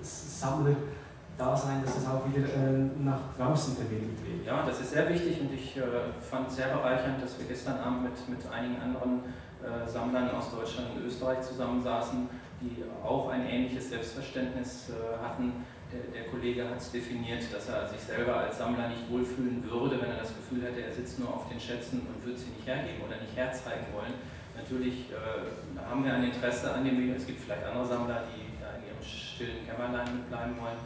[SPEAKER 1] Sammler-Dasein, dass es auch wieder äh, nach draußen vermittelt wird.
[SPEAKER 3] Ja, das ist sehr wichtig und ich fand es sehr bereichernd, dass wir gestern Abend mit, mit einigen anderen Sammlern aus Deutschland und Österreich zusammensaßen, die auch ein ähnliches Selbstverständnis hatten. Der, der Kollege hat es definiert, dass er sich selber als Sammler nicht wohlfühlen würde, wenn er das Gefühl hätte, er sitzt nur auf den Schätzen und würde sie nicht hergeben oder nicht herzeigen wollen. Natürlich äh, haben wir ein Interesse an dem Medium. Es gibt vielleicht andere Sammler, die da in ihrem stillen Kämmerlein mitbleiben wollen.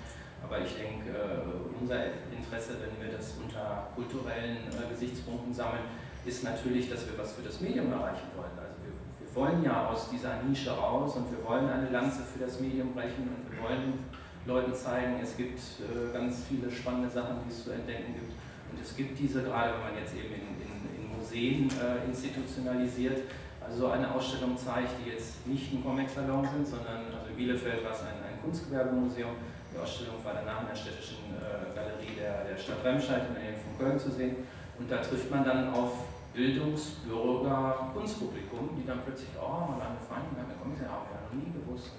[SPEAKER 3] Aber ich denke, äh, unser Interesse, wenn wir das unter kulturellen äh, Gesichtspunkten sammeln, ist natürlich, dass wir was für das Medium erreichen wollen. Also wir, wir wollen ja aus dieser Nische raus und wir wollen eine Lanze für das Medium brechen und wir wollen Leuten zeigen, es gibt äh, ganz viele spannende Sachen, die es zu entdecken gibt. Und es gibt diese, gerade wenn man jetzt eben in, in, in Museen äh, institutionalisiert, also so eine Ausstellung zeigt, die jetzt nicht ein Comic-Salon sind, sondern also in Bielefeld war es ein, ein Kunstgewerbemuseum. Die Ausstellung war danach in der städtischen äh, Galerie der, der Stadt Remscheid in der Nähe von Köln zu sehen. Und da trifft man dann auf Bildungsbürger, Kunstpublikum, die dann plötzlich, oh, angefangen, wir haben ja Kommissar, haben wir noch nie gewusst.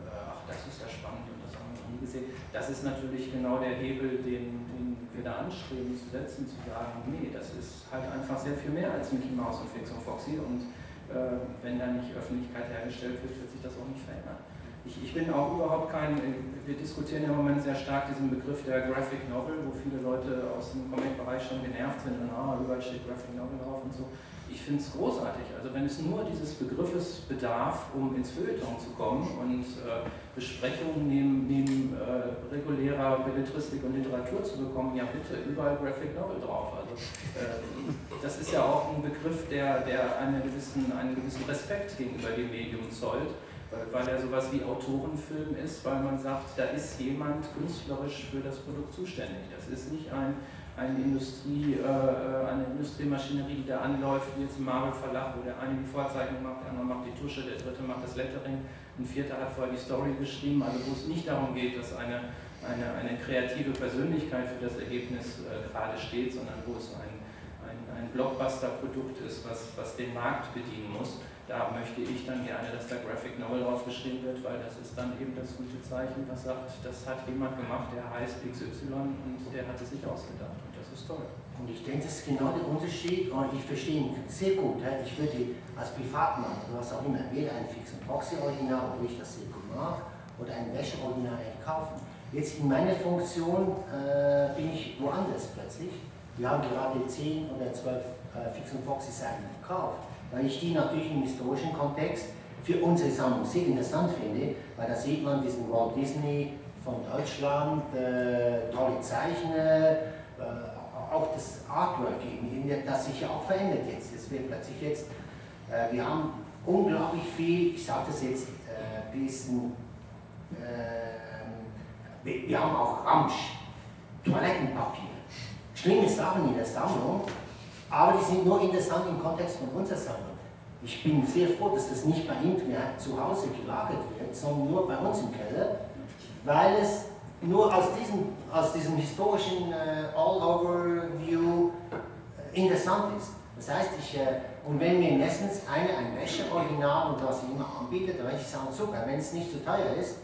[SPEAKER 3] Äh, ach, das ist ja spannend gesehen. Das ist natürlich genau der Hebel, den, den wir da anstreben zu setzen, zu sagen, nee, das ist halt einfach sehr viel mehr als Mickey Mouse und Fix und Foxy und äh, wenn da nicht Öffentlichkeit hergestellt wird, wird sich das auch nicht verändern. Ich, ich, bin auch überhaupt kein, wir diskutieren im Moment sehr stark diesen Begriff der Graphic Novel, wo viele Leute aus dem Comic-Bereich schon genervt sind und ah, überall steht Graphic Novel drauf und so. Ich finde es großartig. Also wenn es nur dieses Begriffes bedarf, um ins Feuilleton zu kommen und äh, Besprechungen neben, neben äh, regulärer Belletristik und Literatur zu bekommen, ja bitte, überall Graphic Novel drauf. Also äh, das ist ja auch ein Begriff, der, der einen, gewissen, einen gewissen Respekt gegenüber dem Medium zollt weil er sowas wie Autorenfilm ist, weil man sagt, da ist jemand künstlerisch für das Produkt zuständig. Das ist nicht ein, eine, Industrie, äh, eine Industriemaschinerie, die da anläuft, wie jetzt im Marvel Verlag, wo der eine die Vorzeichnung macht, der andere macht die Tusche, der dritte macht das Lettering, ein vierter hat vorher die Story geschrieben, also wo es nicht darum geht, dass eine, eine, eine kreative Persönlichkeit für das Ergebnis äh, gerade steht, sondern wo es ein, ein, ein Blockbuster-Produkt ist, was, was den Markt bedienen muss da möchte ich dann gerne, dass der Graphic Novel draufgeschrieben wird, weil das ist dann eben das gute Zeichen, was sagt, das hat jemand gemacht, der heißt XY und der hat es sich ausgedacht und das ist toll.
[SPEAKER 2] Und ich denke, das ist genau der Unterschied und ich verstehe ihn sehr gut. Ich würde als Privatmann oder was auch immer weder ein Fix- und Proxy-Original, wo ich das sehr gut mag, oder ein Wäsche-Original kaufen. Jetzt in meiner Funktion äh, bin ich woanders plötzlich. Wir haben gerade 10 oder 12 äh, Fix- und Proxy-Seiten gekauft weil ich die natürlich im historischen Kontext für unsere Sammlung sehr interessant finde, weil da sieht man diesen Walt Disney von Deutschland, äh, tolle Zeichner, äh, auch das Artwork, das sich ja auch verändert jetzt. Es wird plötzlich jetzt, äh, wir haben unglaublich viel, ich sage das jetzt ein äh, bisschen, ähm, wir, wir, haben auch Ramsch, Toilettenpapier. Schlimme Sachen in der Sammlung, aber die sind nur interessant im Kontext von unserer Sammlung. Ich bin sehr froh, dass das nicht bei ihm zu Hause gelagert wird, sondern nur bei uns im Keller, weil es nur aus diesem, aus diesem historischen äh, All-Over-View äh, interessant ist. Das heißt, ich, äh, und wenn mir meistens eine ein Wäscheoriginal und was ich immer anbietet, dann ich sagen, super, wenn es nicht zu teuer ist,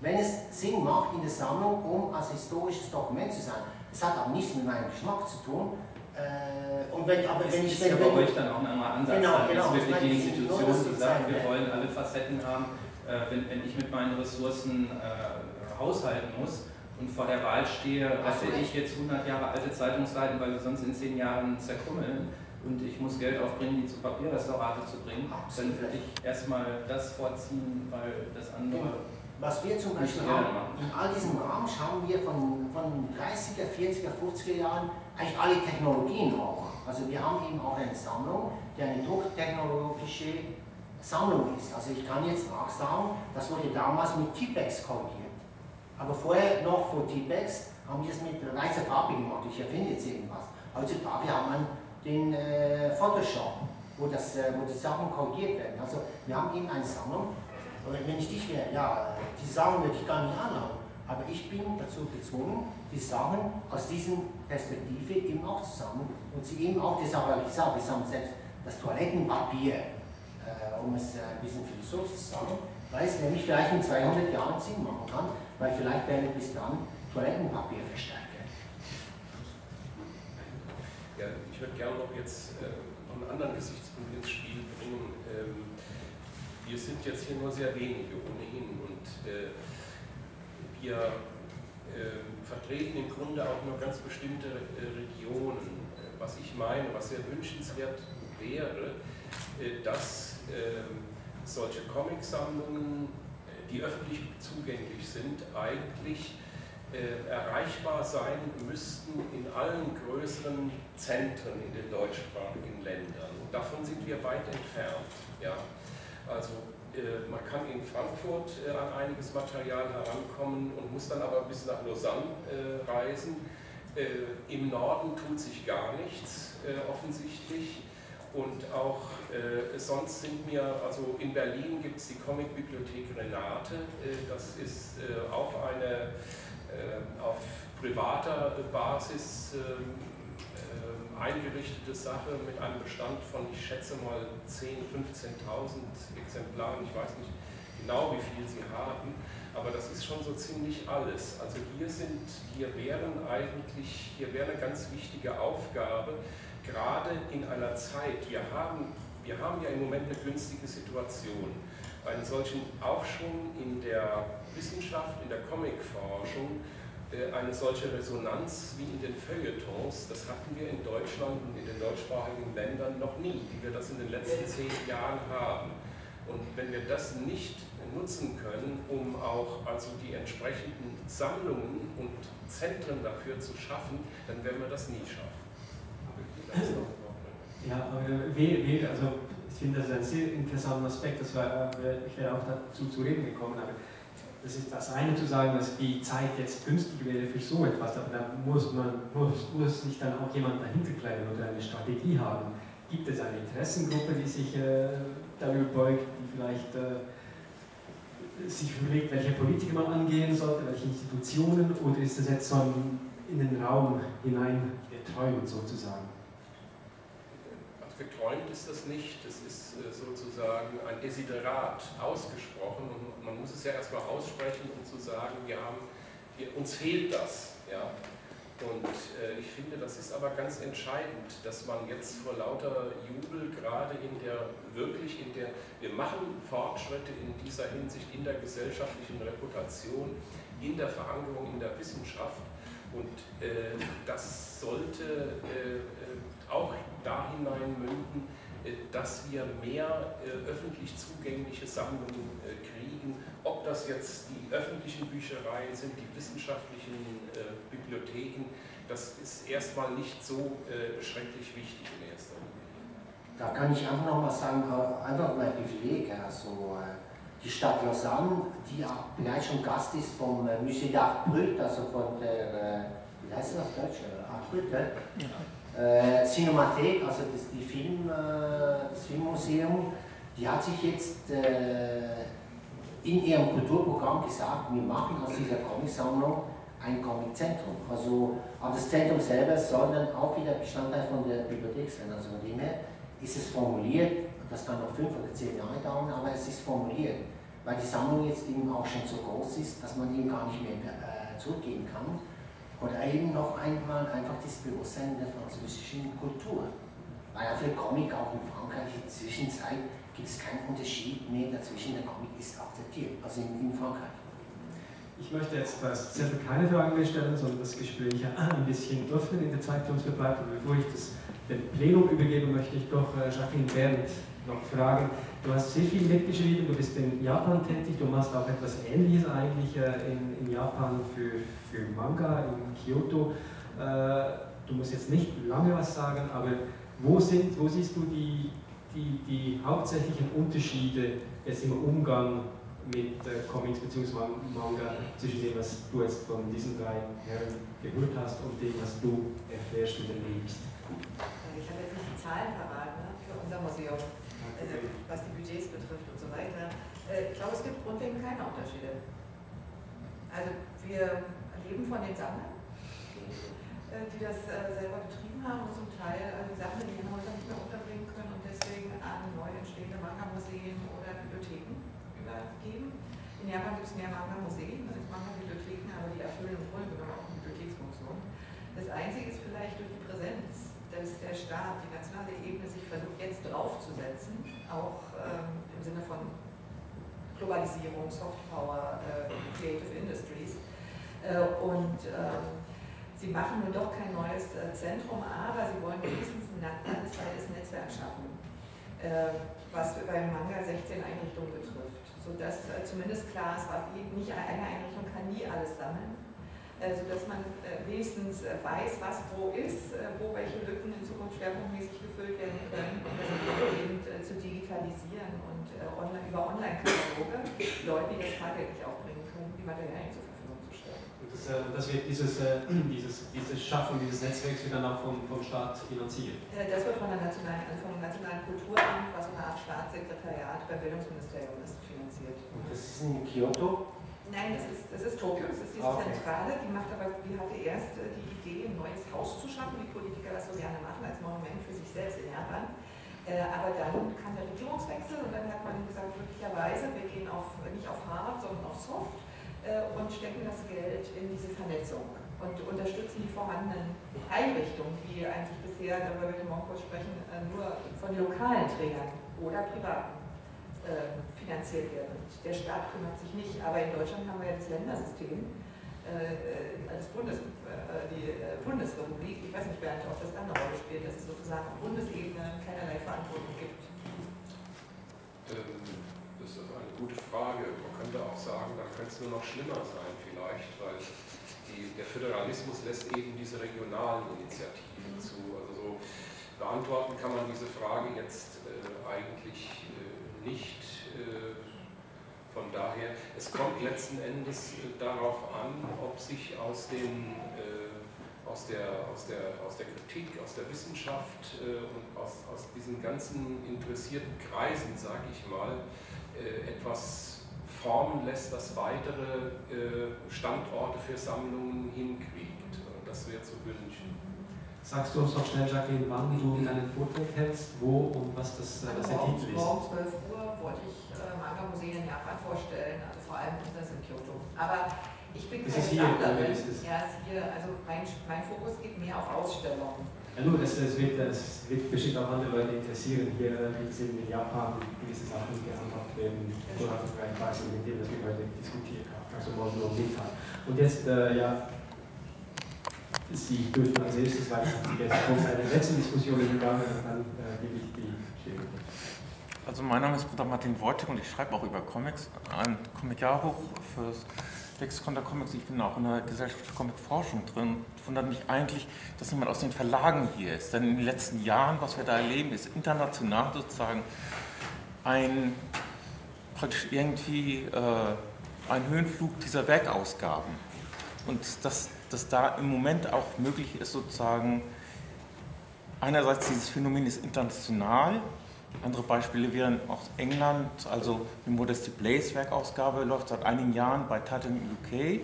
[SPEAKER 2] wenn es Sinn macht in der Sammlung, um als historisches Dokument zu sein. Das hat auch nichts mit meinem Geschmack zu tun. Äh, und wenn, aber wenn ich
[SPEAKER 3] ist ja
[SPEAKER 2] wenn,
[SPEAKER 3] bei euch dann auch ein anderer Ansatz.
[SPEAKER 2] Genau,
[SPEAKER 3] sein.
[SPEAKER 2] genau,
[SPEAKER 3] Das ist
[SPEAKER 2] das
[SPEAKER 3] wirklich die Institution, die sagt, wir wollen alle Facetten haben. Äh, wenn, wenn ich mit meinen Ressourcen äh, haushalten muss und vor der Wahl stehe, rette ich jetzt 100 Jahre alte Zeitungsseiten, weil wir sonst in 10 Jahren zerkrümmeln und ich muss Geld aufbringen, die zu Papierrestaurate zu bringen, dann
[SPEAKER 2] Absolut.
[SPEAKER 3] würde ich erstmal das vorziehen, weil das andere...
[SPEAKER 2] Was wir zum Beispiel haben,
[SPEAKER 3] machen.
[SPEAKER 2] in all diesem Raum schauen wir von, von 30er, 40er, 50er Jahren eigentlich alle Technologien auch. Also wir haben eben auch eine Sammlung, die eine drucktechnologische Sammlung ist. Also ich kann jetzt nachsagen, das wurde damals mit T-Pex korrigiert. Aber vorher noch vor T-Pex haben wir es mit weißer Farbe gemacht. Ich erfinde jetzt irgendwas. Heutzutage hat man den äh, Photoshop, wo, das, äh, wo die Sachen korrigiert werden. Also wir haben eben eine Sammlung. Und wenn ich dich wäre, ja, die Sachen würde ich gar nicht anhaben. Aber ich bin dazu gezwungen, die Sachen aus dieser Perspektive eben auch zu sammeln und sie eben auch, das habe ich gesagt, wir sammeln selbst das Toilettenpapier, äh, um es äh, ein bisschen philosophisch zu sagen, weil es nämlich vielleicht in 200 Jahren Sinn machen kann, weil vielleicht werden bis dann Toilettenpapier versteigert.
[SPEAKER 4] Ja, ich würde gerne noch jetzt äh, einen anderen Gesichtspunkt ins Spiel bringen. Ähm, wir sind jetzt hier nur sehr wenige ohnehin und äh, wir vertreten im Grunde auch nur ganz bestimmte äh, Regionen. Äh, Was ich meine, was sehr wünschenswert wäre, äh, dass ähm, solche Comicsammlungen, die öffentlich zugänglich sind, eigentlich erreichbar sein müssten in allen größeren Zentren in den deutschsprachigen Ländern. Und davon sind wir weit entfernt. Ja. Also man kann in Frankfurt äh, an einiges Material herankommen und muss dann aber bis nach Lausanne äh, reisen. Äh, Im Norden tut sich gar nichts äh, offensichtlich. Und auch äh, sonst sind mir, also in Berlin gibt es die Comicbibliothek Renate. Äh, das ist äh, auch eine äh, auf privater Basis ähm, eingerichtete Sache mit einem Bestand von, ich schätze mal, 10.000, 15.000 Exemplaren. Ich weiß nicht genau, wie viel sie haben, aber das ist schon so ziemlich alles. Also hier sind, hier wären eigentlich, hier wäre eine ganz wichtige Aufgabe, gerade in einer Zeit, wir haben, wir haben ja im Moment eine günstige Situation, einen solchen Aufschwung in der Wissenschaft, in der Comicforschung, äh, eine solche Resonanz wie in den Feuilletons, das hatten wir in Deutschland und in den deutschsprachigen Ländern noch nie, wie wir das in den letzten zehn Jahren haben. Und wenn wir das nicht nutzen können, um auch also die entsprechenden Sammlungen und Zentren dafür zu schaffen, dann werden wir das nie schaffen.
[SPEAKER 1] Ja, aber wie, wie, also ich finde das ein sehr interessanter Aspekt, das war, äh, ich wäre auch dazu zu reden gekommen, aber das ist das eine zu sagen, dass die Zeit jetzt günstig wäre für so etwas, aber da muss man muss, muss sich dann auch jemand dahinter klemmen oder eine Strategie haben. Gibt es eine Interessengruppe, die sich äh, darüber beugt, die vielleicht äh, sich überlegt, welche Politiker man angehen sollte, welche Institutionen, oder ist das jetzt so ein in den Raum hinein geträumt sozusagen?
[SPEAKER 4] Geträumt ist das nicht, das ist äh, sozusagen ein Desiderat ausgesprochen und man muss es ja erstmal aussprechen, um zu sagen, wir haben, wir, uns fehlt das. Ja? Und äh, ich finde, das ist aber ganz entscheidend, dass man jetzt vor lauter Jubel gerade in der, wirklich in der, wir machen Fortschritte in dieser Hinsicht in der gesellschaftlichen Reputation, in der Verankerung in der Wissenschaft und äh, das sollte äh, äh, auch da hinein münden, äh, dass wir mehr äh, öffentlich zugängliche Sammlungen äh, kriegen, ob das jetzt die öffentlichen Büchereien sind, die wissenschaftlichen Bibliotheken, das ist erstmal nicht so schrecklich wichtig in erster Linie.
[SPEAKER 2] Da kann ich einfach noch mal sagen, einfach mein Privileg. Also die Stadt Lausanne, die auch bereits schon Gast ist vom Musée d'Art Brut, also von der, wie heißt Deutsch, ah, gut, äh, Cinemathek, also das, die Film, äh, das Filmmuseum, die hat sich jetzt äh, in ihrem Kulturprogramm gesagt, wir machen aus dieser Comicsammlung ein Comiczentrum. Also, aber das Zentrum selber soll dann auch wieder Bestandteil von der Bibliothek sein. Also von dem her ist es formuliert, das kann noch fünf oder zehn Jahre dauern, aber es ist formuliert, weil die Sammlung jetzt eben auch schon so groß ist, dass man eben gar nicht mehr äh, zurückgehen kann. Oder eben noch einmal einfach das Bewusstsein der französischen Kultur. Weil ja für Comic auch in Frankreich in der Zwischenzeit gibt es keinen Unterschied mehr dazwischen, der Comic ist akzeptiert, also in, in Frankreich.
[SPEAKER 1] Ich möchte jetzt das Zettel keine Fragen mehr stellen, sondern das Gespräch ein bisschen öffnen in der Zeit, die uns verbleibt. Und bevor ich das dem Plenum übergebe, möchte ich doch äh, Jacqueline Berndt noch fragen. Du hast sehr viel mitgeschrieben, du bist in Japan tätig, du machst auch etwas Ähnliches eigentlich äh, in, in, Japan für, für Manga in Kyoto. Äh, du musst jetzt nicht lange was sagen, aber wo, sind, wo siehst du die, die, die hauptsächlichen Unterschiede jetzt im Umgang mit äh, Comics bzw. Manga zwischen dem, was du jetzt von diesen drei Herren gehört hast und dem, was du erfährst und erlebst?
[SPEAKER 6] Ich habe jetzt nicht die Zahlen parat ne, für unser Museum, was die Budgets betrifft und so weiter. Äh, ich glaube, es gibt grundlegend keine Unterschiede. Also wir leben von den Sammlern, die, äh, die das äh, selber betrieben haben und zum Teil äh, die Sachen in ihren Häusern nicht mehr unterbringen können und deswegen an neu entstehende Manga-Museen oder Bibliotheken übergeben. In Japan gibt es mehr Manga-Museen als Manga-Bibliotheken, aber die erfüllen im Grunde genommen auch eine Bibliotheksfunktion. Das Einzige ist vielleicht durch die Präsenz, dass der Staat, die nationale Ebene sich versucht, jetzt draufzusetzen, auch ähm, im Sinne von Globalisierung, Soft Power, äh, Creative Industries. Äh, und ähm, sie machen nun doch kein neues äh, Zentrum, aber sie wollen wenigstens ein landesweites Netzwerk schaffen, äh, was beim Manga 16 Einrichtungen betrifft sodass äh, zumindest klar ist, nicht eine Einrichtung kann nie alles sammeln, sodass man äh, wenigstens äh, weiß, was wo ist, äh, wo welche Lücken in Zukunft schwerpunktmäßig gefüllt werden können und das eben äh, zu digitalisieren und online, über Online-Kataloge Leute, die das tagtäglich aufbringen können, die Materialien zur Verfügung zu stellen.
[SPEAKER 1] Und das, das wird dieses, dieses, dieses Schaffen dieses Netzwerks wird dann auch vom, vom Staat finanziert?
[SPEAKER 6] Das wird von der nationalen, also vom Nationalen Kulturamt, was so eine Art Staatssekretariat beim Bildungsministerium ist, finanziert.
[SPEAKER 2] Und das ist in Kyoto?
[SPEAKER 6] Nein, das ist, das ist Tokio, das ist diese okay. Zentrale, die macht aber, die hatte erst die Idee, ein neues Haus zu schaffen, wie Politiker das so gerne machen, als Monument für sich selbst in Japan. Äh, aber dann kam der Regierungswechsel und dann hat man gesagt, möglicherweise, wir gehen auf, nicht auf Hard, sondern auf Soft äh, und stecken das Geld in diese Vernetzung und unterstützen die vorhandenen Einrichtungen, die eigentlich bisher, darüber wird morgen kurz sprechen, äh, nur von lokalen Trägern oder privaten äh, finanziert werden. Der Staat kümmert sich nicht, aber in Deutschland haben wir ja das Ländersystem, äh, als Bundes, äh, die äh, Bundesrepublik. Ich weiß nicht, Bernd, ob das dann eine Rolle spielt, dass es sozusagen auf Bundesebene keinerlei Verantwortung gibt.
[SPEAKER 4] Ähm, das ist eine gute Frage. Man könnte auch sagen, da könnte es nur noch schlimmer sein vielleicht, weil die, der Föderalismus lässt eben diese regionalen Initiativen zu. Also so beantworten kann man diese Frage jetzt äh, eigentlich nicht. Äh, von daher, es kommt letzten Endes äh, darauf an, ob sich aus, den, äh, aus, der, aus, der, aus der Kritik, aus der Wissenschaft und aus, aus diesen ganzen interessierten Kreisen, sage ich mal, etwas formen lässt, das weitere Standorte für Sammlungen hinkriegt. Das wäre zu wünschen.
[SPEAKER 1] Sagst du uns noch schnell, Jacqueline, wann du deinen Vortrag hältst, wo und was das,
[SPEAKER 6] was der Titel ist? Morgen 12 Uhr wollte ich äh, Manga-Museen in Japan vorstellen, also vor allem das in Kyoto. Aber ich bin keine Sammlerin. Ja, ist hier, also mein, mein Fokus geht mehr auf Ausstellungen.
[SPEAKER 1] Ja, nur, das, das, wird, das wird bestimmt auch andere Leute interessieren. Hier äh, sind in Japan gewisse Sachen gehandhabt werden, es vielleicht weiß, mit dem, was wir heute diskutiert haben. Also morgen nur Mittag. Und jetzt, äh, ja, Sie dürfen als erstes, weil ich jetzt von einer letzten Diskussion gegangen dann äh, gebe ich die Stelle.
[SPEAKER 7] Also mein Name ist Bruder Martin Wojtek und ich schreibe auch über Comics, ein Comic-Jahrbuch fürs Lexikon der Comics. Ich bin auch in der Gesellschaft für Comic-Forschung drin. Ich wundere mich eigentlich, dass niemand aus den Verlagen hier ist. Denn in den letzten Jahren, was wir da erleben, ist international sozusagen ein praktisch irgendwie äh, ein Höhenflug dieser Werkausgaben. Und das dass da im Moment auch möglich ist, sozusagen, einerseits dieses Phänomen ist international, andere Beispiele wären aus England, also die Modesty Blaze Werkausgabe läuft seit einigen Jahren bei Titan UK.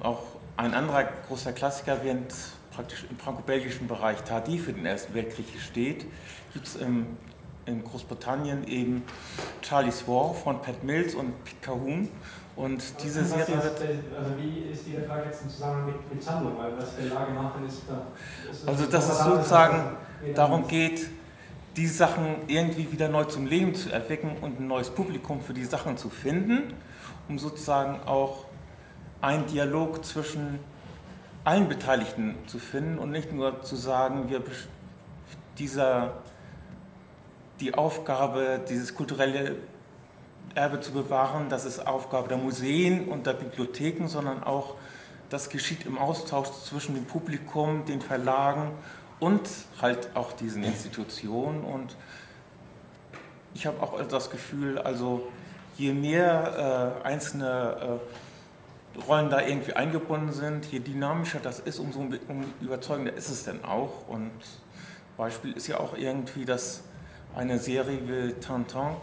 [SPEAKER 7] Auch ein anderer großer Klassiker, während praktisch im franco-belgischen Bereich Tardy für den Ersten Weltkrieg steht, gibt es in Großbritannien eben Charlie's War von Pat Mills und Pete Cahoon. Und diese Serie wird.
[SPEAKER 1] Also, wie ist die Frage jetzt im Zusammenhang mit, mit Sammlung? Weil was Verlage machen, ist. ist
[SPEAKER 7] also, dass es sozusagen darum geht, die Sachen irgendwie wieder neu zum Leben zu erwecken und ein neues Publikum für die Sachen zu finden, um sozusagen auch einen Dialog zwischen allen Beteiligten zu finden und nicht nur zu sagen, wir dieser die Aufgabe, dieses kulturelle Erbe zu bewahren, das ist Aufgabe der Museen und der Bibliotheken, sondern auch das geschieht im Austausch zwischen dem Publikum, den Verlagen und halt auch diesen Institutionen. Und ich habe auch das Gefühl, also je mehr äh, einzelne äh, Rollen da irgendwie eingebunden sind, je dynamischer das ist, umso um überzeugender ist es denn auch. Und Beispiel ist ja auch irgendwie, dass eine Serie wie Tintin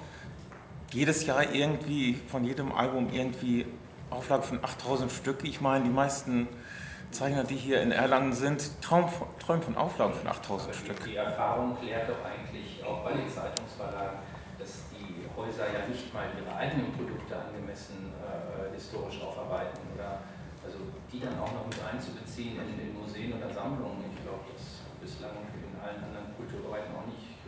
[SPEAKER 7] jedes Jahr irgendwie von jedem Album irgendwie Auflage von 8000 Stück. Ich meine, die meisten Zeichner, die hier in Erlangen sind, träumen von, träumen von Auflagen von 8000 Stück.
[SPEAKER 3] Die Erfahrung klärt doch eigentlich auch bei den Zeitungsverlagen, dass die Häuser ja nicht mal ihre eigenen Produkte angemessen äh, historisch aufarbeiten oder also die dann auch noch mit einzubeziehen in, in Museen oder Sammlungen. Ich glaube, das bislang in allen anderen Kulturbereichen auch nicht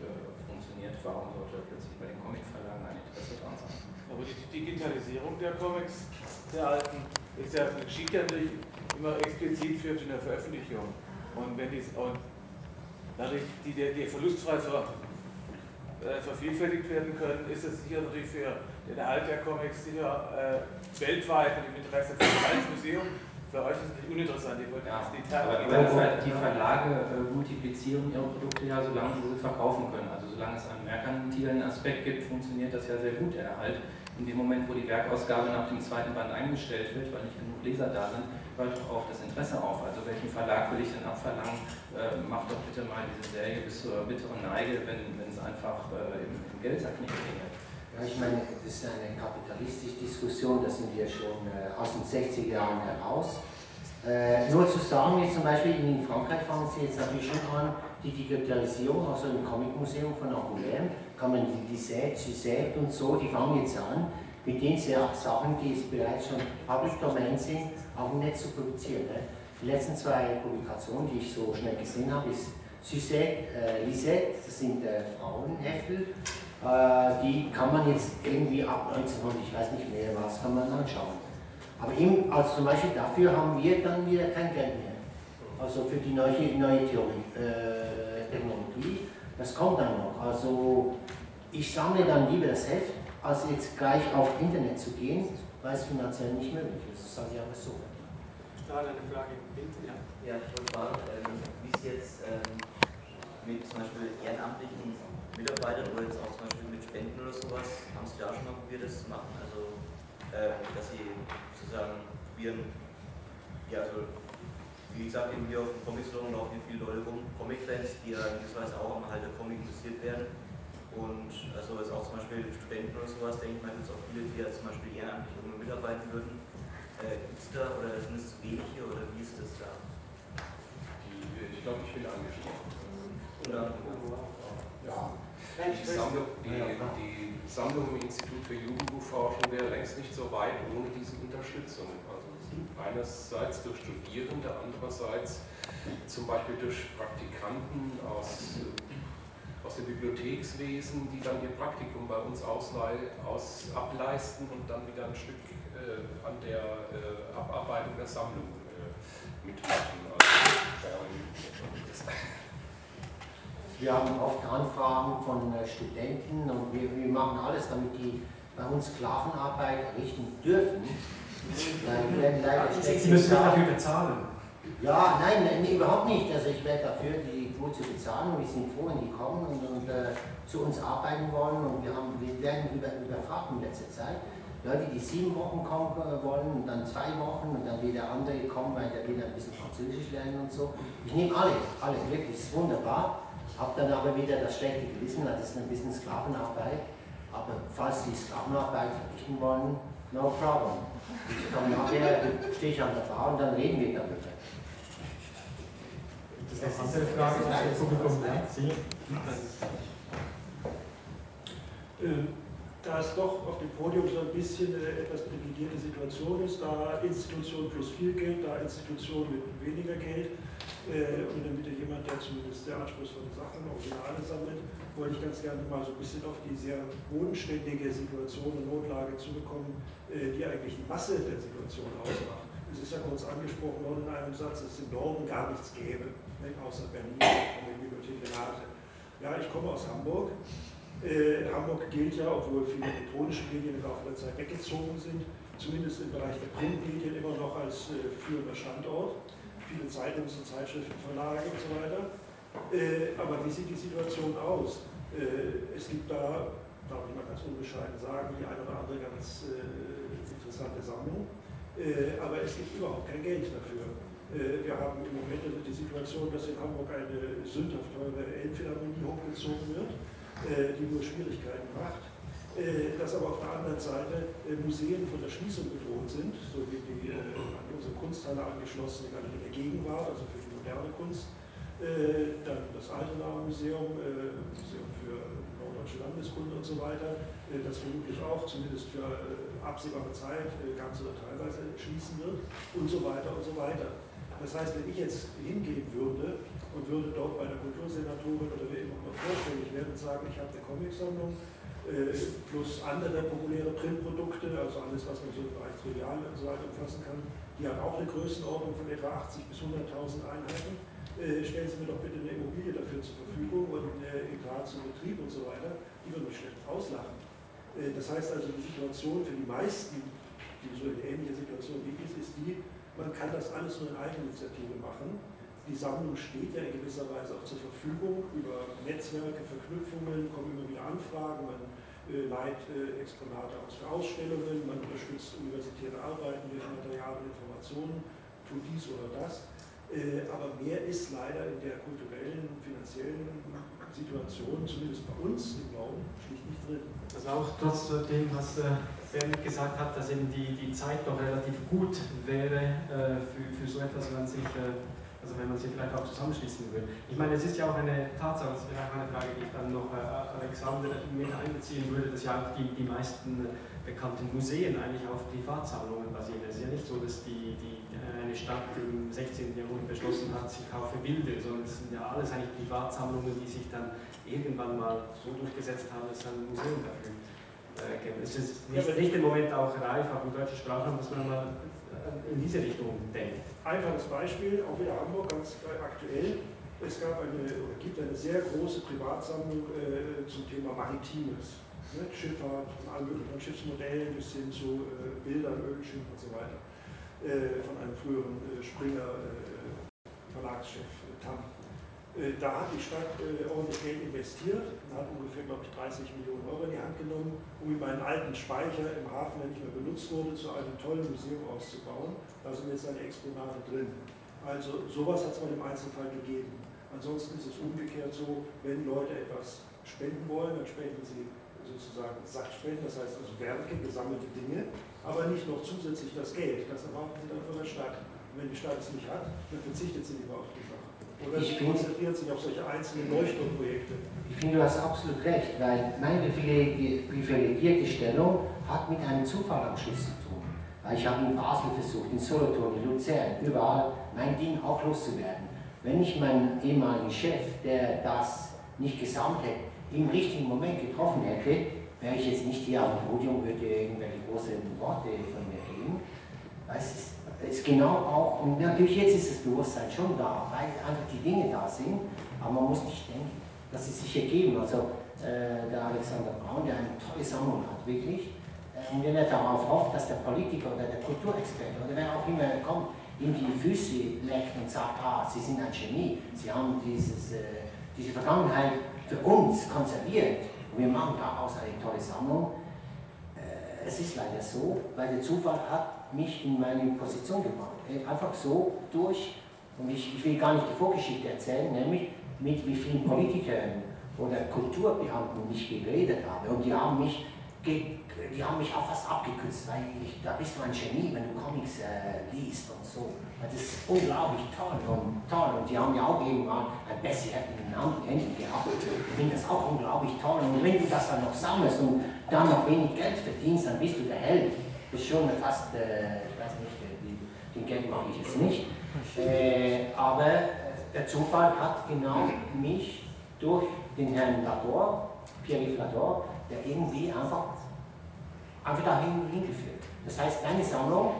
[SPEAKER 3] funktioniert. Warum sollte plötzlich bei den Comicverlagen ein Interesse dran sein?
[SPEAKER 8] Aber die Digitalisierung der Comics der alten ist ja, geschieht ja nicht immer explizit für eine Veröffentlichung. Und wenn die, und dadurch die, die, die verlustfrei ver, äh, vervielfältigt werden können, ist es sicher natürlich für den Erhalt der Comics sicher äh, weltweit und im Interesse das Museum. Für euch ist es nicht uninteressant, ihr wollt ja, das Detail.
[SPEAKER 3] Aber die, die Verlage äh, multiplizieren ihre Produkte ja, solange sie sie verkaufen können. Also solange es einen merkantilen Aspekt gibt, funktioniert das ja sehr gut, der Erhalt. In dem Moment, wo die Werkausgabe nach dem zweiten Band eingestellt wird, weil nicht genug Leser da sind, hört doch auch das Interesse auf. Also welchen Verlag will ich denn abverlangen? Äh, mach doch bitte mal diese Serie bis zur bitteren Neige, wenn, es einfach äh, im, im Geldsack nicht ginge.
[SPEAKER 2] Ich meine, das ist eine kapitalistische Diskussion, da sind wir schon äh, aus den 60er Jahren heraus. Äh, nur zu sagen, wie zum Beispiel in Frankreich fangen sie jetzt natürlich schon an, die Digitalisierung, also im Comic-Museum von Angoulême, kann man die Sät, Suzette und so, die fangen jetzt an, mit denen sie auch Sachen, die es bereits schon Public Domain sind, auch Netz zu produzieren. Ne? Die letzten zwei Publikationen, die ich so schnell gesehen habe, ist Suzette, äh, Lisette, das sind äh, Frauenheftel, die kann man jetzt irgendwie ab 1900, ich weiß nicht mehr was, kann man anschauen. Aber eben, also zum Beispiel dafür haben wir dann wieder kein Geld mehr. Also für die neue, neue Theorie, äh, Technologie, das kommt dann noch. Also ich sammle dann lieber das Heft, als jetzt gleich auf Internet zu gehen, weil es finanziell nicht möglich ist. Das sage ich aber so.
[SPEAKER 1] Da eine Frage. Ja,
[SPEAKER 9] ja ich wollte fragen, ähm, wie es jetzt ähm, mit zum Beispiel ehrenamtlichen Mitarbeitern oder jetzt auch zum Beispiel mit Spenden oder sowas, haben Sie da schon mal probiert, das zu machen? Also, äh, dass Sie sozusagen probieren, ja, also wie gesagt, eben hier auf dem Comic-Salon laufen hier viele Leute rum, Comic-Fans, die ja gewisserweise auch am Halt der Comic interessiert werden. Und also jetzt auch zum Beispiel Studenten oder sowas, denke ich mal, gibt es auch viele, die ja zum Beispiel ehrenamtlich irgendwo mitarbeiten würden. Äh, gibt es da oder sind es wenige oder wie ist das da?
[SPEAKER 4] ich glaube, ich bin angeschlossen.
[SPEAKER 9] Oder?
[SPEAKER 4] Ja. Die Sammlung, die, die Sammlung im Institut für Jugendbuchforschung wäre längst nicht so weit ohne diese Unterstützung. Also einerseits durch Studierende, andererseits zum Beispiel durch Praktikanten aus aus dem Bibliothekswesen, die dann ihr Praktikum bei uns ausleih, aus, ableisten und dann wieder ein Stück äh, an der äh, Abarbeitung der Sammlung äh, mitmachen.
[SPEAKER 2] Also, wir haben oft Anfragen von äh, Studenten und wir, wir, machen alles, damit die bei uns Sklavenarbeit errichten dürfen.
[SPEAKER 1] Werden leider Sie müssen dafür bezahlen.
[SPEAKER 2] Ja, nein, nein, überhaupt nicht. Also ich werde dafür die zu bezahlen und wir sind froh, wenn die kommen und, und äh, zu uns arbeiten wollen und wir, haben, wir werden über, überfragt in letzter Zeit. Leute, die sieben Wochen kommen äh, wollen und dann zwei Wochen und dann wieder andere kommen, weil der will ein bisschen Französisch lernen und so. Ich nehme alle, alle, wirklich, ist wunderbar. Hab dann aber wieder das schlechte Gewissen, weil das ist ein bisschen Sklavenarbeit. Aber falls die Sklavenarbeit verrichten wollen, no problem. Ich komme nachher, stehe ich an der Bar und dann reden wir darüber.
[SPEAKER 1] Das ist eine andere Frage, das Publikum. Sie?
[SPEAKER 10] Ähm, da es doch auf dem Podium so ein bisschen eine etwas privilegierte Situation ist, da Institution plus viel Geld, da Institution mit weniger Geld äh, und dann jemand, der zumindest sehr anspruchsvolle Sachen, Originale sammelt, wollte ich ganz gerne mal so ein bisschen auf die sehr bodenständige Situation und Notlage zurückkommen, äh, die eigentlich die Masse der Situation ausmacht. Es ist ja kurz angesprochen worden in einem Satz, dass es im Norden gar nichts gäbe, ne, außer Berlin und der Bibliothek Renate. Ja, ich komme aus Hamburg äh, Hamburg gilt ja, obwohl viele elektronische Medien im Laufe der Zeit weggezogen sind, zumindest im Bereich der Printmedien immer noch als äh, führender Standort. Viele Zeitungs- und Zeitschriftenverlage und so weiter. Äh, aber wie sieht die Situation aus? Äh, es gibt da, darf ich mal ganz unbescheiden sagen, die eine oder andere ganz äh, interessante Sammlung. Aber es gibt überhaupt kein Geld dafür. Wir haben im Moment also die Situation, dass in Hamburg eine sündhaft teure Elbphilharmonie hochgezogen wird die nur Schwierigkeiten macht, dass aber auf der anderen Seite äh, Museen von der Schließung bedroht sind, so wie die an unsere Kunsthalle angeschlossene Galerie der Gegenwart, also für die moderne Kunst, dann das Altenaer Museum, Museum für norddeutsche Landeskunde und so weiter, das vermutlich auch zumindest für absehbare Zeit ganz oder teilweise schließen wird und so weiter und so weiter. Das heißt, wenn ich jetzt hingehen würde und würde dort bei der Kultursenatorin oder wer immer vorstellig werden und sagen, ich habe eine Comicsammlung äh, plus andere populäre Printprodukte, also alles, was man so im Bereich Trivial und so weiter umfassen kann, die haben auch eine Größenordnung von etwa 80 bis 100.000 Einheiten. Äh, stellen Sie mir doch bitte eine Immobilie dafür zur Verfügung und äh, Etat zum Betrieb und so weiter, die würden mich schlecht auslachen. Äh, das heißt also, die Situation für die meisten, die so in ähnlicher Situation wie ist, ist die, man kann das alles nur in Eigeninitiative machen die Sammlung steht ja in gewisser Weise auch zur Verfügung über Netzwerke, Verknüpfungen, kommen immer wieder Anfragen, man äh, leiht äh, Exponate aus für Ausstellungen, man unterstützt universitäre Arbeiten durch Material und Informationen, tut dies oder das. Äh, aber mehr ist leider in der kulturellen, finanziellen Situation, zumindest bei uns im Raum, schlicht nicht drin.
[SPEAKER 1] Also auch trotz dem, was äh, gesagt hat, dass eben die, die Zeit doch relativ gut wäre äh, für, für so etwas, wenn man sich äh, also wenn man sie vielleicht auch zusammenschließen will. Ich meine, es ist ja auch eine Tatsache, das wäre auch eine Frage, die ich dann noch äh, Alexander mit einbeziehen würde, dass ja auch die, die meisten bekannten Museen eigentlich auf Privatsammlungen basieren. Es ist ja nicht so, dass die, die, eine Stadt im 16. Jahrhundert beschlossen hat, sie kaufe Bilder, sondern es sind ja alles eigentlich Privatsammlungen, die sich dann irgendwann mal so durchgesetzt haben, dass es ein Museum dafür äh, gibt. Es ist nicht, nicht im Moment auch reif, auch im deutschen Sprachraum, dass man mal in diese Richtung denkt.
[SPEAKER 10] Einfaches Beispiel, auch wieder Hamburg, ganz aktuell. Es gab eine, oder gibt eine sehr große Privatsammlung äh, zum Thema Maritimes. Ne? Schifffahrt, von allen möglichen Schiffsmodellen bis hin zu äh, Bildern, Ölschiffen und so weiter. Äh, von einem früheren äh, Springer äh, Verlagschef äh, Tam. Äh, da hat die Stadt äh, ordentlich Geld investiert und hat ungefähr, glaube ich, 30 Millionen Euro in die Hand genommen, um meinen alten Speicher im Hafen, der nicht mehr benutzt wurde, zu einem tollen Museum auszubauen. Da sind jetzt seine Exponate drin. Also sowas hat es mal im Einzelfall gegeben. Ansonsten ist es umgekehrt so, wenn Leute etwas spenden wollen, dann spenden sie sozusagen Sachspenden, das heißt also Werke, gesammelte Dinge, aber nicht noch zusätzlich das Geld. Das erwarten sie dann von der Stadt. Und wenn die Stadt es nicht hat, dann verzichtet sie lieber auf die. Oder ich sie konzentriert sich auf solche einzelnen Leuchtturmprojekte.
[SPEAKER 2] Ich finde, du hast absolut recht, weil meine privilegierte Stellung hat mit einem Zufall am Schluss zu tun. Weil ich habe in Basel versucht, in Solothurn, in Luzern, überall mein Ding auch loszuwerden. Wenn ich meinen ehemaligen Chef, der das nicht gesamt hätte, im richtigen Moment getroffen hätte, wäre ich jetzt nicht hier am Podium, würde irgendwelche großen Worte von mir reden. Es ist ist genau auch, und natürlich jetzt ist das Bewusstsein schon da, weil einfach die Dinge da sind, aber man muss nicht denken, dass sie sich ergeben. Also äh, der Alexander Braun, der eine tolle Sammlung hat, wirklich, äh, und wenn er darauf hofft, dass der Politiker oder der Kulturexperte oder wer auch immer kommt, ihm die Füße leckt und sagt, ah, Sie sind ein Genie, Sie haben dieses, äh, diese Vergangenheit für uns konserviert und wir machen daraus eine tolle Sammlung, äh, es ist leider so, weil der Zufall hat mich in meine Position gebracht. Einfach so durch, und ich, ich will gar nicht die Vorgeschichte erzählen, nämlich mit wie vielen Politikern oder Kulturbeamten ich geredet habe. Und die haben mich, die haben mich auch fast abgekürzt, weil ich, da bist du ein Genie, wenn du Comics äh, liest und so. Das ist unglaublich toll und toll. Und die haben ja auch irgendwann ein Bessie in den Händen gehabt. Ich finde das auch unglaublich toll. Und wenn du das dann noch sammelst und dann noch wenig Geld verdienst, dann bist du der Held. Das ist schon fast, äh, ich weiß nicht, äh, die, den Geld mache ich jetzt nicht. Äh, aber äh, der Zufall hat genau mich durch den Herrn Lador, Pierre-Yves Lador, der irgendwie einfach, einfach dahin hingeführt. Das heißt, deine Sammlung,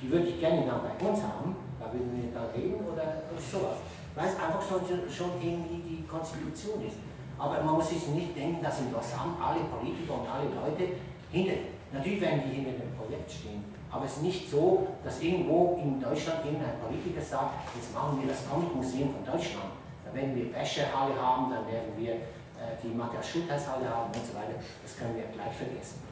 [SPEAKER 2] die würde ich gerne dann bei uns haben, da würden wir dann reden oder sowas. Weil es einfach schon, schon irgendwie die Konstitution ist. Aber man muss sich nicht denken, dass in Lausanne alle Politiker und alle Leute hinter, natürlich werden die hinter dem Projekt stehen, aber es ist nicht so, dass irgendwo in Deutschland irgendein Politiker sagt, jetzt machen wir das Comic-Museum von Deutschland. Dann werden wir Wäschehalle haben, dann werden wir äh, die Matthias Schultheiß-Halle haben und so weiter. Das können wir gleich vergessen.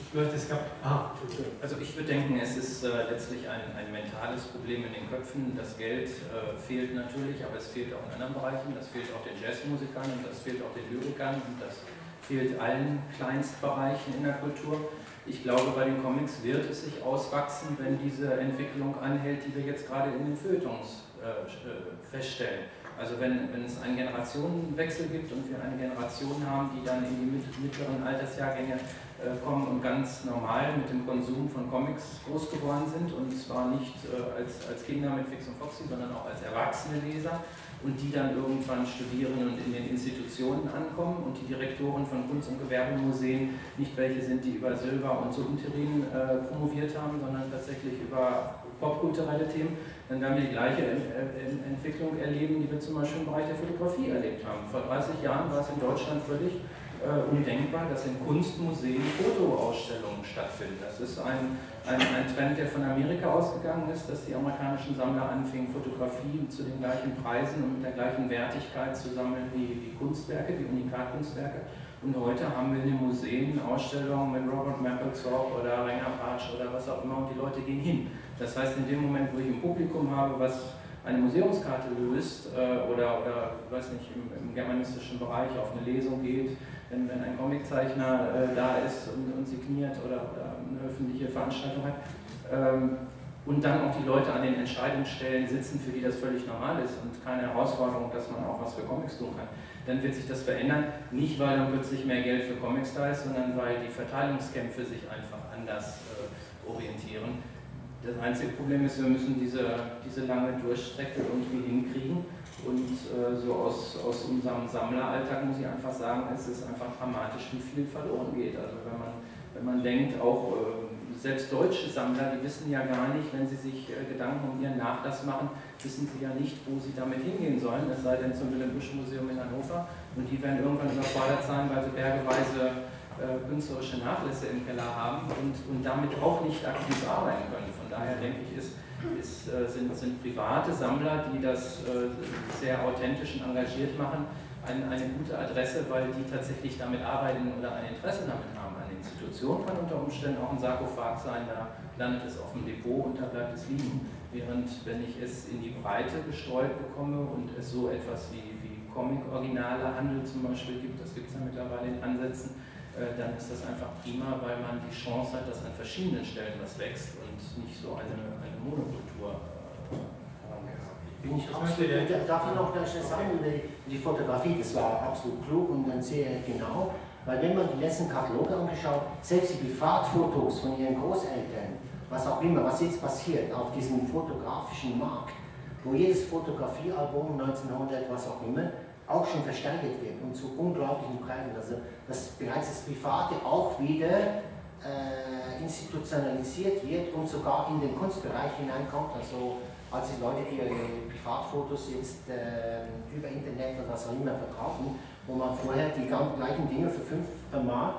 [SPEAKER 1] Ich möchte es gab. Ah.
[SPEAKER 3] Also ich würde denken, es ist äh, letztlich ein, ein mentales Problem in den Köpfen. Das Geld äh, fehlt natürlich, aber es fehlt auch in anderen Bereichen. Das fehlt auch den Jazzmusikern und das fehlt auch den Lyrikern und das fehlt allen Kleinstbereichen in der Kultur. Ich glaube, bei den Comics wird es sich auswachsen, wenn diese Entwicklung anhält, die wir jetzt gerade in den Feuilletons äh, äh, feststellen. Also wenn, wenn es einen Generationenwechsel gibt und wir eine Generation haben, die dann in die mit- mittleren Altersjahrgänge äh, kommen und ganz normal mit dem Konsum von Comics groß geworden sind und zwar nicht äh, als, als Kinder mit Fix und Foxy, sondern auch als erwachsene Leser und die dann irgendwann studieren und in den Institutionen ankommen und die Direktoren von Kunst- und Gewerbemuseen nicht welche sind, die über Silber und so Interin äh, promoviert haben, sondern tatsächlich über popkulturelle Themen, dann werden wir die gleiche Ent- Ent- Entwicklung erleben, die wir zum Beispiel im Bereich der Fotografie erlebt haben. Vor 30 Jahren war es in Deutschland völlig äh, undenkbar, dass in Kunstmuseen Fotoausstellungen stattfinden. Das ist ein, ein, ein Trend, der von Amerika ausgegangen ist, dass die amerikanischen Sammler anfingen, Fotografien zu den gleichen Preisen und mit der gleichen Wertigkeit zu sammeln wie, wie Kunstwerke, wie Unikatkunstwerke. Und heute haben wir in den Museen Ausstellungen mit Robert Mapplethorpe oder Renger Patsch oder was auch immer und die Leute gehen hin. Das heißt, in dem Moment, wo ich ein Publikum habe, was eine Museumskarte löst äh, oder, oder weiß nicht, im, im germanistischen Bereich auf eine Lesung geht, wenn, wenn ein Comiczeichner äh, da ist und, und signiert oder, oder eine öffentliche Veranstaltung hat, ähm, und dann auch die Leute an den Entscheidungsstellen sitzen, für die das völlig normal ist und keine Herausforderung, dass man auch was für Comics tun kann, dann wird sich das verändern. Nicht, weil dann plötzlich mehr Geld für Comics da ist, sondern weil die Verteilungskämpfe sich einfach anders äh, orientieren. Das einzige Problem ist, wir müssen diese, diese lange Durchstrecke irgendwie hinkriegen. Und äh, so aus, aus unserem Sammleralltag muss ich einfach sagen, es ist einfach dramatisch, wie viel verloren geht. Also wenn man, wenn man denkt, auch äh, selbst deutsche Sammler, die wissen ja gar nicht, wenn sie sich äh, Gedanken um ihren Nachlass machen, wissen sie ja nicht, wo sie damit hingehen sollen, es sei denn zum Wilhelm Busch Museum in Hannover. Und die werden irgendwann überfordert sein, weil sie bergeweise äh, künstlerische Nachlässe im Keller haben und, und damit auch nicht aktiv arbeiten können. Von daher denke ich, ist, ist, äh, sind, sind private Sammler, die das äh, sehr authentisch und engagiert machen, ein, eine gute Adresse, weil die tatsächlich damit arbeiten oder ein Interesse damit haben. Eine Institution kann unter Umständen auch ein Sarkophag sein, da landet es auf dem Depot und da bleibt es liegen. Während wenn ich es in die Breite gestreut bekomme und es so etwas wie, wie Comic-Originale Handel zum Beispiel gibt, das gibt es ja mittlerweile in Ansätzen, äh, dann ist das einfach prima, weil man die Chance hat, dass an verschiedenen Stellen was wächst nicht so eine, eine Monokultur.
[SPEAKER 2] Bin ich absolut, darf ich noch schnell sagen, die, die Fotografie, das war absolut klug und dann sehr genau, weil wenn man die letzten Kataloge angeschaut, selbst die Privatfotos von ihren Großeltern, was auch immer, was jetzt passiert auf diesem fotografischen Markt, wo jedes Fotografiealbum 1900, was auch immer, auch schon versteigert wird und zu unglaublichen Preisen. Also dass bereits das Private auch wieder äh, institutionalisiert wird und sogar in den Kunstbereich hineinkommt. Also als die Leute ihre Privatfotos jetzt äh, über Internet oder was auch immer verkaufen, wo man vorher die gleichen Dinge für 5 Mark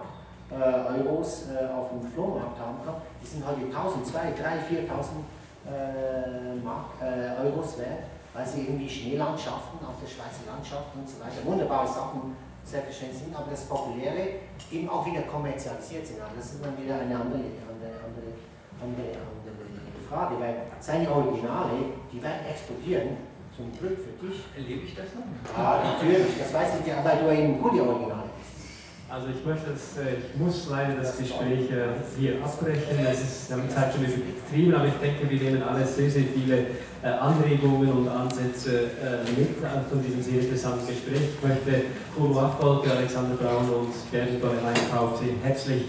[SPEAKER 2] äh, Euros äh, auf dem Flohmarkt haben kann, die sind heute 1000, 2, 3, 4.000 äh, Mark, äh, Euros wert. weil sie irgendwie Schneelandschaften auf der Schweizer Landschaft und so weiter, wunderbare Sachen selbstverständlich sind, aber das Populäre eben auch wieder kommerzialisiert sind. Aber das ist dann wieder eine andere, andere, andere, andere, andere Frage, weil seine Originale, die werden explodieren, zum Glück für dich.
[SPEAKER 3] Erlebe ich das noch?
[SPEAKER 2] Ja, natürlich, das weiß ich ja, weil du eben gute Originale.
[SPEAKER 1] Also ich möchte das, äh, ich muss leider das Gespräch äh, hier abbrechen. Es ist die Zeit schon übertrieben, aber ich denke, wir nehmen alle sehr, sehr viele äh, Anregungen und Ansätze mit von diesem sehr interessanten Gespräch. Ich möchte Kuno Affolke, Alexander Braun und Bernd Einkauf sehr herzlich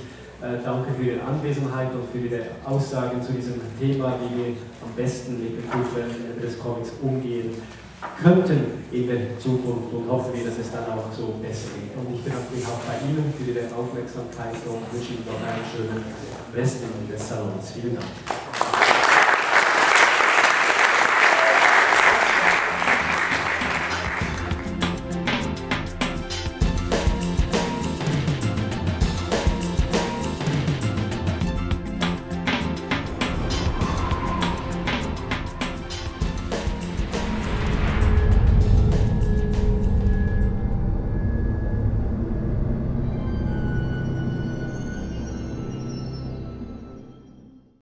[SPEAKER 1] danke für Ihre Anwesenheit und für Ihre Aussagen zu diesem Thema, wie wir am besten mit den kulturellen des Comics umgehen könnten in der Zukunft und hoffen wir, dass es dann auch so besser geht. Und ich bedanke mich auch bei Ihnen für Ihre Aufmerksamkeit und wünsche Ihnen noch einen schönen Rest des Salons. Vielen Dank.